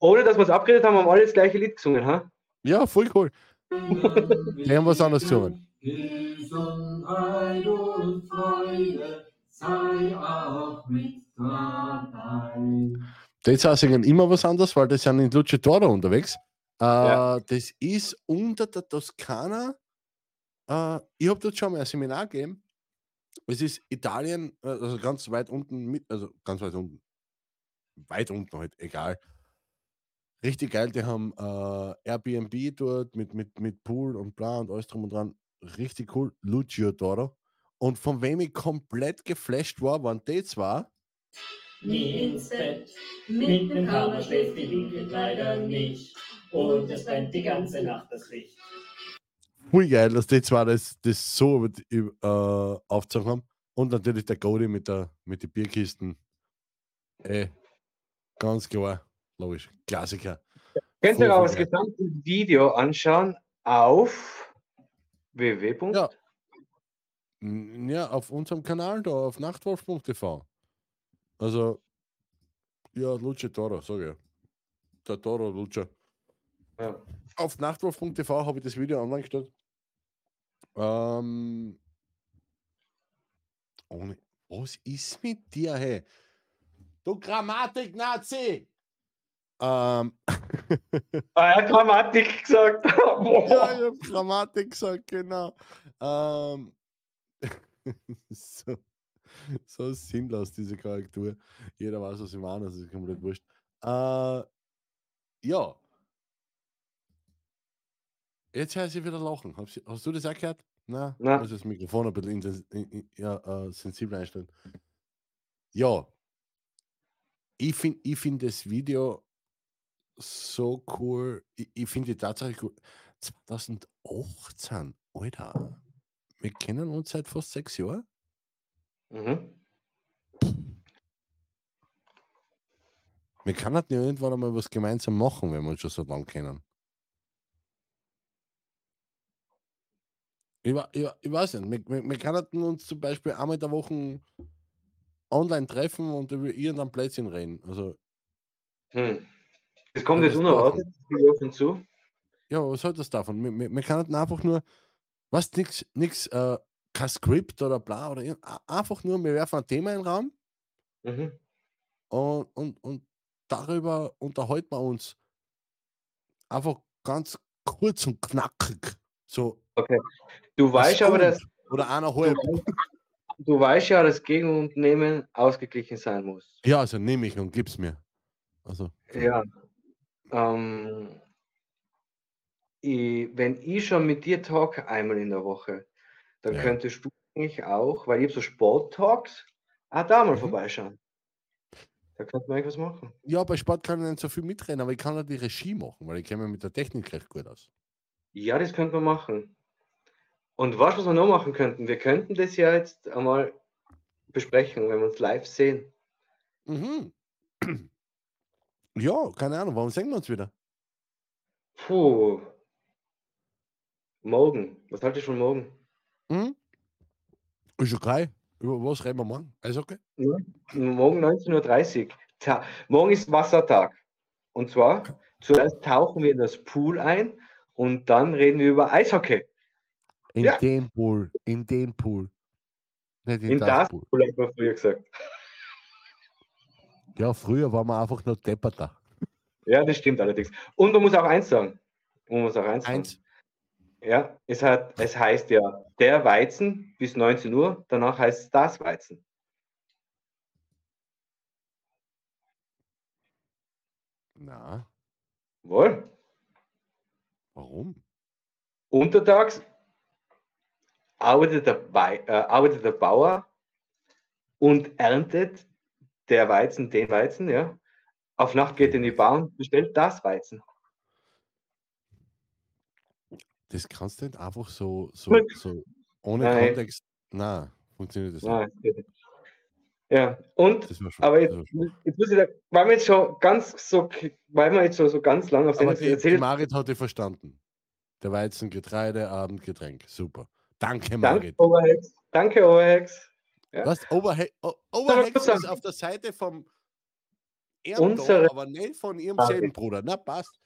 ohne dass wir es abgeredet haben, haben alle das gleiche Lied gesungen, ha? Ja, voll cool. Die haben was anderes gesungen. Gesundheit und Freude sei auch mit dabei. Die zwei singen immer was anderes, weil die sind in Luchadora unterwegs. Äh, Ja. Das ist unter der Toskana. Äh, ich habe dort schon mal ein Seminar gegeben. Es ist Italien, äh, also ganz weit unten, mit, also ganz weit unten. Weit unten halt, egal. Richtig geil, die haben äh, Airbnb dort mit, mit, mit Pool und bla und alles drum und dran. Richtig cool. Lucio Toro. Und von wem ich komplett geflasht war, waren die zwei. Nie ins Bett, mit dem Kammer schläft die Linke leider nicht. Und es brennt die ganze Nacht das Licht. Hui geil, dass die zwei das, das so äh, aufgezogen haben. Und natürlich der Goldie mit, der, mit den Bierkisten. Ey, ganz klar, logisch. Klassiker. Könnt ihr auch das gesamte Video anschauen auf www. Ja. Ja, auf unserem Kanal da, auf nachtwolf.tv. Also, ja, Luce Toro, sag ich. Der Toro Luce. Ja. Auf nachtwolf.tv habe ich das Video online gestellt. Ähm, ohne, was ist mit dir, hey? Du Grammatik-Nazi! Ähm, Ah, er hat Grammatik gesagt. ja, ich habe Grammatik gesagt, genau. Ähm, so, so sinnlos, diese Korrektur. Jeder weiß, was ich meine, das ist komplett wurscht. Äh, ja. Jetzt höre ich sie wieder lachen. Hast, du- hast du das auch gehört? Nein, Nein. muss das Mikrofon ein bisschen intens- in, in, ja, äh, sensibel einstellen. Ja. Ich finde ich find das Video so cool. Ich, ich finde die Tatsache cool. 2018, Alter. Wir kennen uns seit fast sechs Jahren. Mhm. Wir können halt nicht irgendwann einmal was gemeinsam machen, wenn wir uns schon so lange kennen. Ich, ich, ich weiß nicht, wir, wir, wir können uns zum Beispiel einmal in der Woche online treffen und über irgendein Plätzchen reden. Also, Hm. Das kommt jetzt unerwartet auf uns zu. ja, was soll das davon? Wir, wir, wir können einfach nur, was, nix, nix, äh, kein Skript oder bla oder einfach nur, wir werfen ein Thema in den Raum Mhm. und, und, und darüber unterhalten wir uns einfach ganz kurz und knackig. So Okay. Du weißt aber, dass Oder eineinhalb. du weißt ja, dass Gegenunternehmen ausgeglichen sein muss. Ja, also nehme ich und gib's mir. Also, Ja. Ähm, ich, wenn ich schon mit dir talk einmal in der Woche, dann Ja. könntest du eigentlich auch, weil ich habe so Sport-Talks, auch da mal Mhm. vorbeischauen. Da könnte man irgendwas machen. ja, bei Sport kann ich nicht so viel mitreden, aber ich kann halt die Regie machen, weil ich kenne mich mit der Technik recht gut aus. Ja, das könnte man machen. Und was, was wir noch machen könnten, wir könnten das ja jetzt einmal besprechen, wenn wir uns live sehen. Mhm. Ja, keine Ahnung, warum sehen wir uns wieder? Puh. Morgen. Was haltest du von morgen? Mhm. Ist okay. Über was reden wir morgen? Ist okay? Ja. Morgen 19.30 Uhr. Ta morgen ist Wassertag. Und zwar, zuerst tauchen wir in das Pool ein und dann reden wir über Eishockey. In Ja. dem Pool, in dem Pool. Nicht in, In das, das Pool. Pool, hat man früher gesagt. Ja, früher waren wir einfach nur depperter. Ja, das stimmt allerdings. Und man muss auch eins sagen. Man muss auch eins sagen. Eins. Ja, es, hat, es heißt ja der Weizen bis 19 Uhr, danach heißt es das Weizen. Na, Wohl. warum? Untertags arbeitet der, Wei- äh, arbeitet der Bauer und erntet der Weizen den Weizen, ja. Auf Nacht geht er in die Bar und bestellt das Weizen. Das kannst du nicht einfach so, so, so ohne Nein. Kontext. Na, funktioniert das nicht. Nein, nicht. Ja, und, schon, aber jetzt, schon. jetzt muss ich da, weil wir jetzt schon ganz so, weil wir jetzt so, so ganz lang auf Aber Sendung erzählt, Marit hat dich verstanden. Der Weizen, Getreide, Abendgetränk. Super. Danke. Overhex, danke Overhex. Ja. Was? Overhe O- Overhex ist auf der Seite vom Unsere- aber nicht von ihrem Marit. selben Bruder. Na, passt.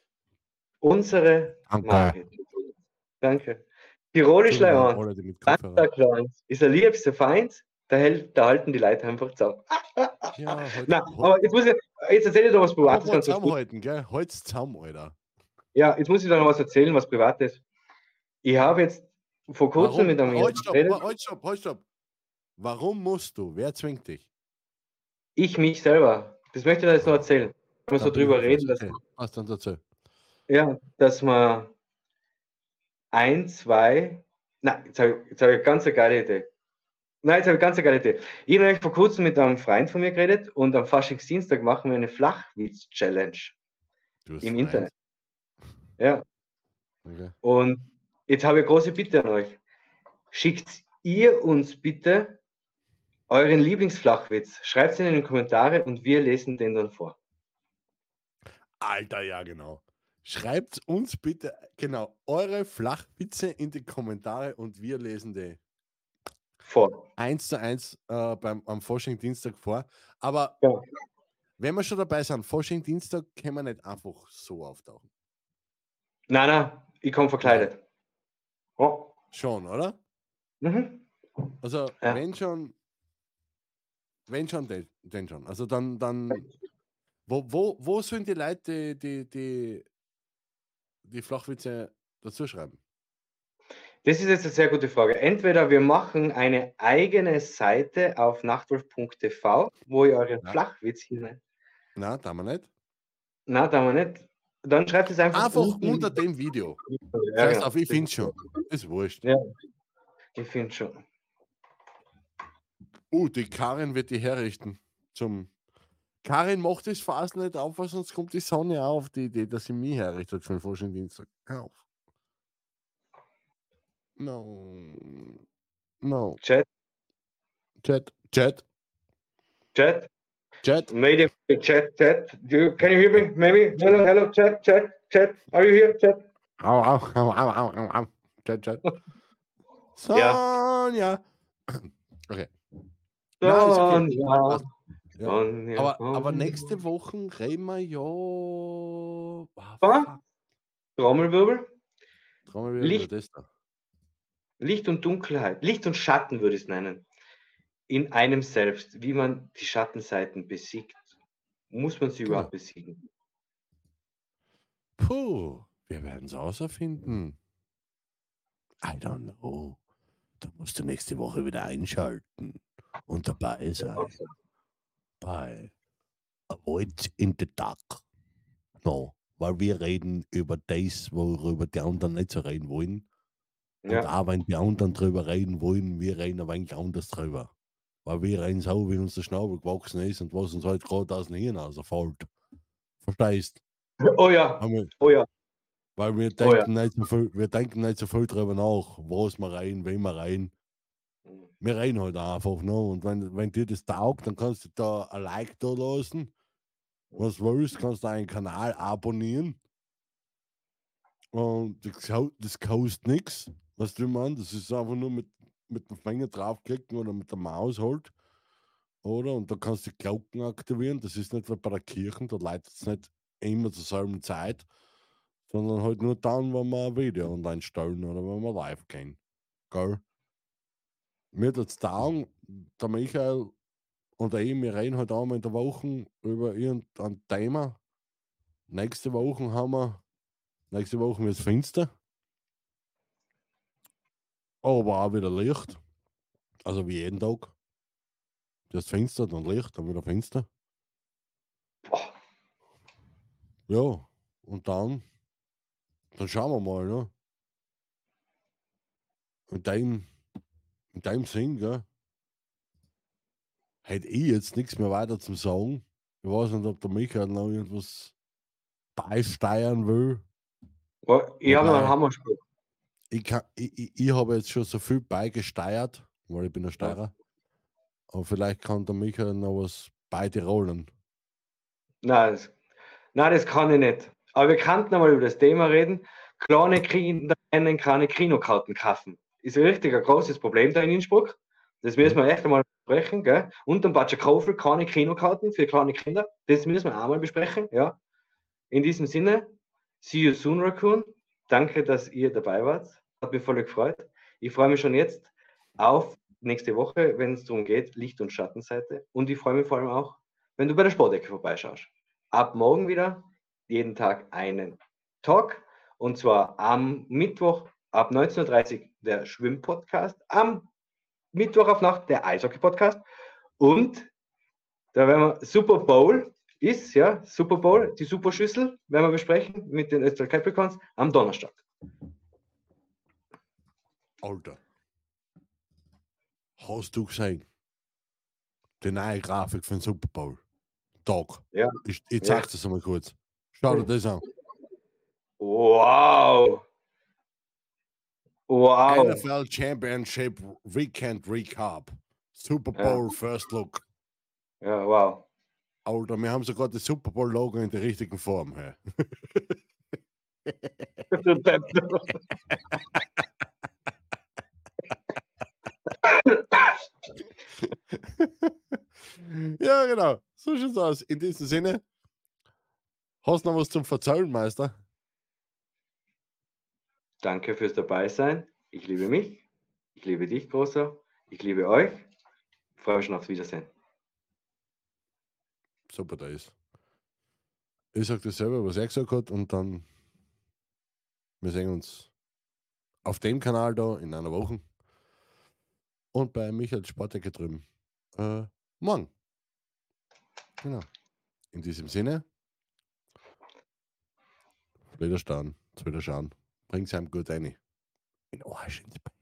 Unsere Danke. Marit. Danke. Tirolisch. Kleins. Ist der liebste Feind, da, hält, da halten die Leute einfach zusammen. Ja, heute, Na, aber jetzt muss ich, jetzt erzähle ich doch was Privates. Kurz. zusammenhalten, gell? Holz zusammen, Alter. Ja, jetzt muss ich da noch was erzählen, was Privates. Ich habe jetzt vor kurzem Warum? mit einem Halt, stopp, halt, stopp, halt, stopp. Warum musst du? Wer zwingt dich? ich mich selber. Das möchte ich jetzt noch erzählen. wir so drüber reden, dass. Was dann dazu? ja, dass man ein, zwei, nein, jetzt habe ich, jetzt hab ich eine ganz geile Idee. Nein, jetzt habe ich ganz eine geile Idee. Ich habe vor kurzem mit einem Freund von mir geredet und am Faschingsdienstag machen wir eine Flachwitz-Challenge hast im Freund. Internet. Ja. Okay. Und jetzt habe ich eine große Bitte an euch. Schickt ihr uns bitte euren Lieblingsflachwitz. Schreibt ihn in die Kommentare und wir lesen den dann vor. Alter, ja, genau. Schreibt uns bitte, genau, eure Flachwitze in die Kommentare und wir lesen die vor. Eins zu eins äh, beim, am Forschung Dienstag vor. Aber wenn wir schon dabei sind, Forschung Dienstag können wir nicht einfach so auftauchen. Nein, nein, ich komme verkleidet. Oh. Schon, oder? Mhm. Also, Ja. wenn schon, wenn schon, den, den schon. Also dann, dann, wo, wo, wo sollen die Leute die, die, die, die Flachwitze dazu schreiben? Das ist jetzt eine sehr gute Frage. Entweder wir machen eine eigene Seite auf nachtwolf.tv, wo ihr euren Flachwitz hinein. Na, da wir nicht. Na, da haben wir nicht. Dann schreibt es einfach, Einfach unten. unter dem Video. Ja, Scheiß genau. auf, ich finde schon. Ist wurscht. Ja, ich finde schon. Uh, die Karin wird die herrichten. Zum Karin macht das fast nicht auf, weil sonst kommt die Sonne auch auf die Idee, dass sie mich herrichtet für den Forschungsdienstag. Hör auf. No. No. Chat. Chat. Chat. Chat. Chat. Maybe chat, chat. Do you, can you hear me? Maybe. Hello, hello, chat, chat, chat. Are you here, chat? Au, au, au, au, au, au, au. Chat, chat. Sonja. Okay. Sonja. Passt. Ja. Sonja, Aber, aber nächste Woche reden wir ja. Was? Trommelwirbel. Trommelwirbel, Licht. das da. Licht und Dunkelheit, Licht und Schatten würde ich es nennen. In einem selbst, wie man die Schattenseiten besiegt. Muss man sie überhaupt besiegen? Puh, wir werden es außerfinden. I don't know. Da musst du nächste Woche wieder einschalten und dabei sein. Bei Avoid in the Dark. No, weil wir reden über das, worüber die anderen nicht so reden wollen. Und Ja. auch wenn die anderen drüber reden wollen, wir reden aber eigentlich anders drüber. Weil wir reden so, wie uns der Schnabel gewachsen ist und was uns halt gerade aus dem Hirn rausfällt. Verstehst? Oh ja, Aber- oh ja. Weil wir Oh ja. denken, nicht so viel, wir denken nicht so viel drüber nach, was wir rein, wen wir rein. Wir rein halt einfach, ne? Und wenn, wenn dir das taugt, dann kannst du da ein Like da lassen. Was willst, kannst du einen Kanal abonnieren. Und das, das kostet nichts. Was du meinst, das ist einfach nur mit, mit dem Finger draufklicken oder mit der Maus halt. Oder? Und da kannst du die Glocken aktivieren. Das ist nicht wie bei der Kirche, da leitet es nicht immer zur selben Zeit, sondern halt nur dann, wenn wir ein Video online stellen oder wenn wir live gehen. Gell? Mir das taugen, der Michael und ich, wir reden halt einmal in der Woche über irgendein Thema. Nächste Woche haben wir, nächste Woche wird es finster. Aber auch wieder Licht. Also wie jeden Tag. Das finster, dann Licht, dann wieder finster. Ja, und dann, dann schauen wir mal, ne? In dem, in dem Sinn, gell? Hätte ich jetzt nichts mehr weiter zum Sagen. Ich weiß nicht, ob der Michael noch irgendwas beisteuern will. Oh, Ich habe noch Wobei- einen Hammerspruch. Ich, kann, ich, ich, habe jetzt schon so viel beigesteuert, weil ich bin ein Steirer. Aber vielleicht kann der Michael noch was beitirollen. Nein, das, nein, das kann ich nicht. Aber wir könnten einmal über das Thema reden. Kleine Kinder können keine Kinokarten kaufen. Ist ein richtig ein großes Problem da in Innsbruck. Das müssen wir echt einmal besprechen. Gell? Und am Batschakofel keine Kinokarten für kleine Kinder. Das müssen wir auch mal besprechen. Ja. In diesem Sinne, see you soon, Raccoon. Danke, dass ihr dabei wart. Hat mich voll gefreut. Ich freue mich schon jetzt auf nächste Woche, wenn es darum geht, Licht- und Schattenseite. Und ich freue mich vor allem auch, wenn du bei der Sportecke vorbeischaust. Ab morgen wieder, jeden Tag einen Talk. Und zwar am Mittwoch ab 19.30 Uhr der Schwimmpodcast, am Mittwoch auf Nacht der Eishockey-Podcast. Und da werden wir Super Bowl ist, ja, Super Bowl, die Superschüssel, werden wir besprechen mit den Österreich Capricorns am Donnerstag. Alter. Hast du gesehen? Die neue Grafik für den Super Bowl. Tag. Ja. Ich, ich Ja. zeig das mal kurz. Schau dir das an. Wow. Wow. NFL Championship Weekend Recap. Super Ja. Bowl First Look. Ja, wow. Alter, wir haben sogar das Super Bowl Logo in der richtigen Form. Hey. ja, genau. So schaut's aus. In diesem Sinne, hast du noch was zum Verzeihen, Meister? Danke fürs Dabeisein. Ich liebe mich. Ich liebe dich, Großer. Ich liebe euch. Freue mich schon aufs Wiedersehen. Super, da ist. Ich sag das selber, was er gesagt hat, und dann wir sehen uns auf dem Kanal da in einer Woche und bei Michael Sportecke drüben äh, morgen. Genau. In diesem Sinne, Widerstand, zu wieder schauen. Bring's einem gut rein. In Arsch ins Bett.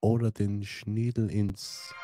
Oder den Schniedel ins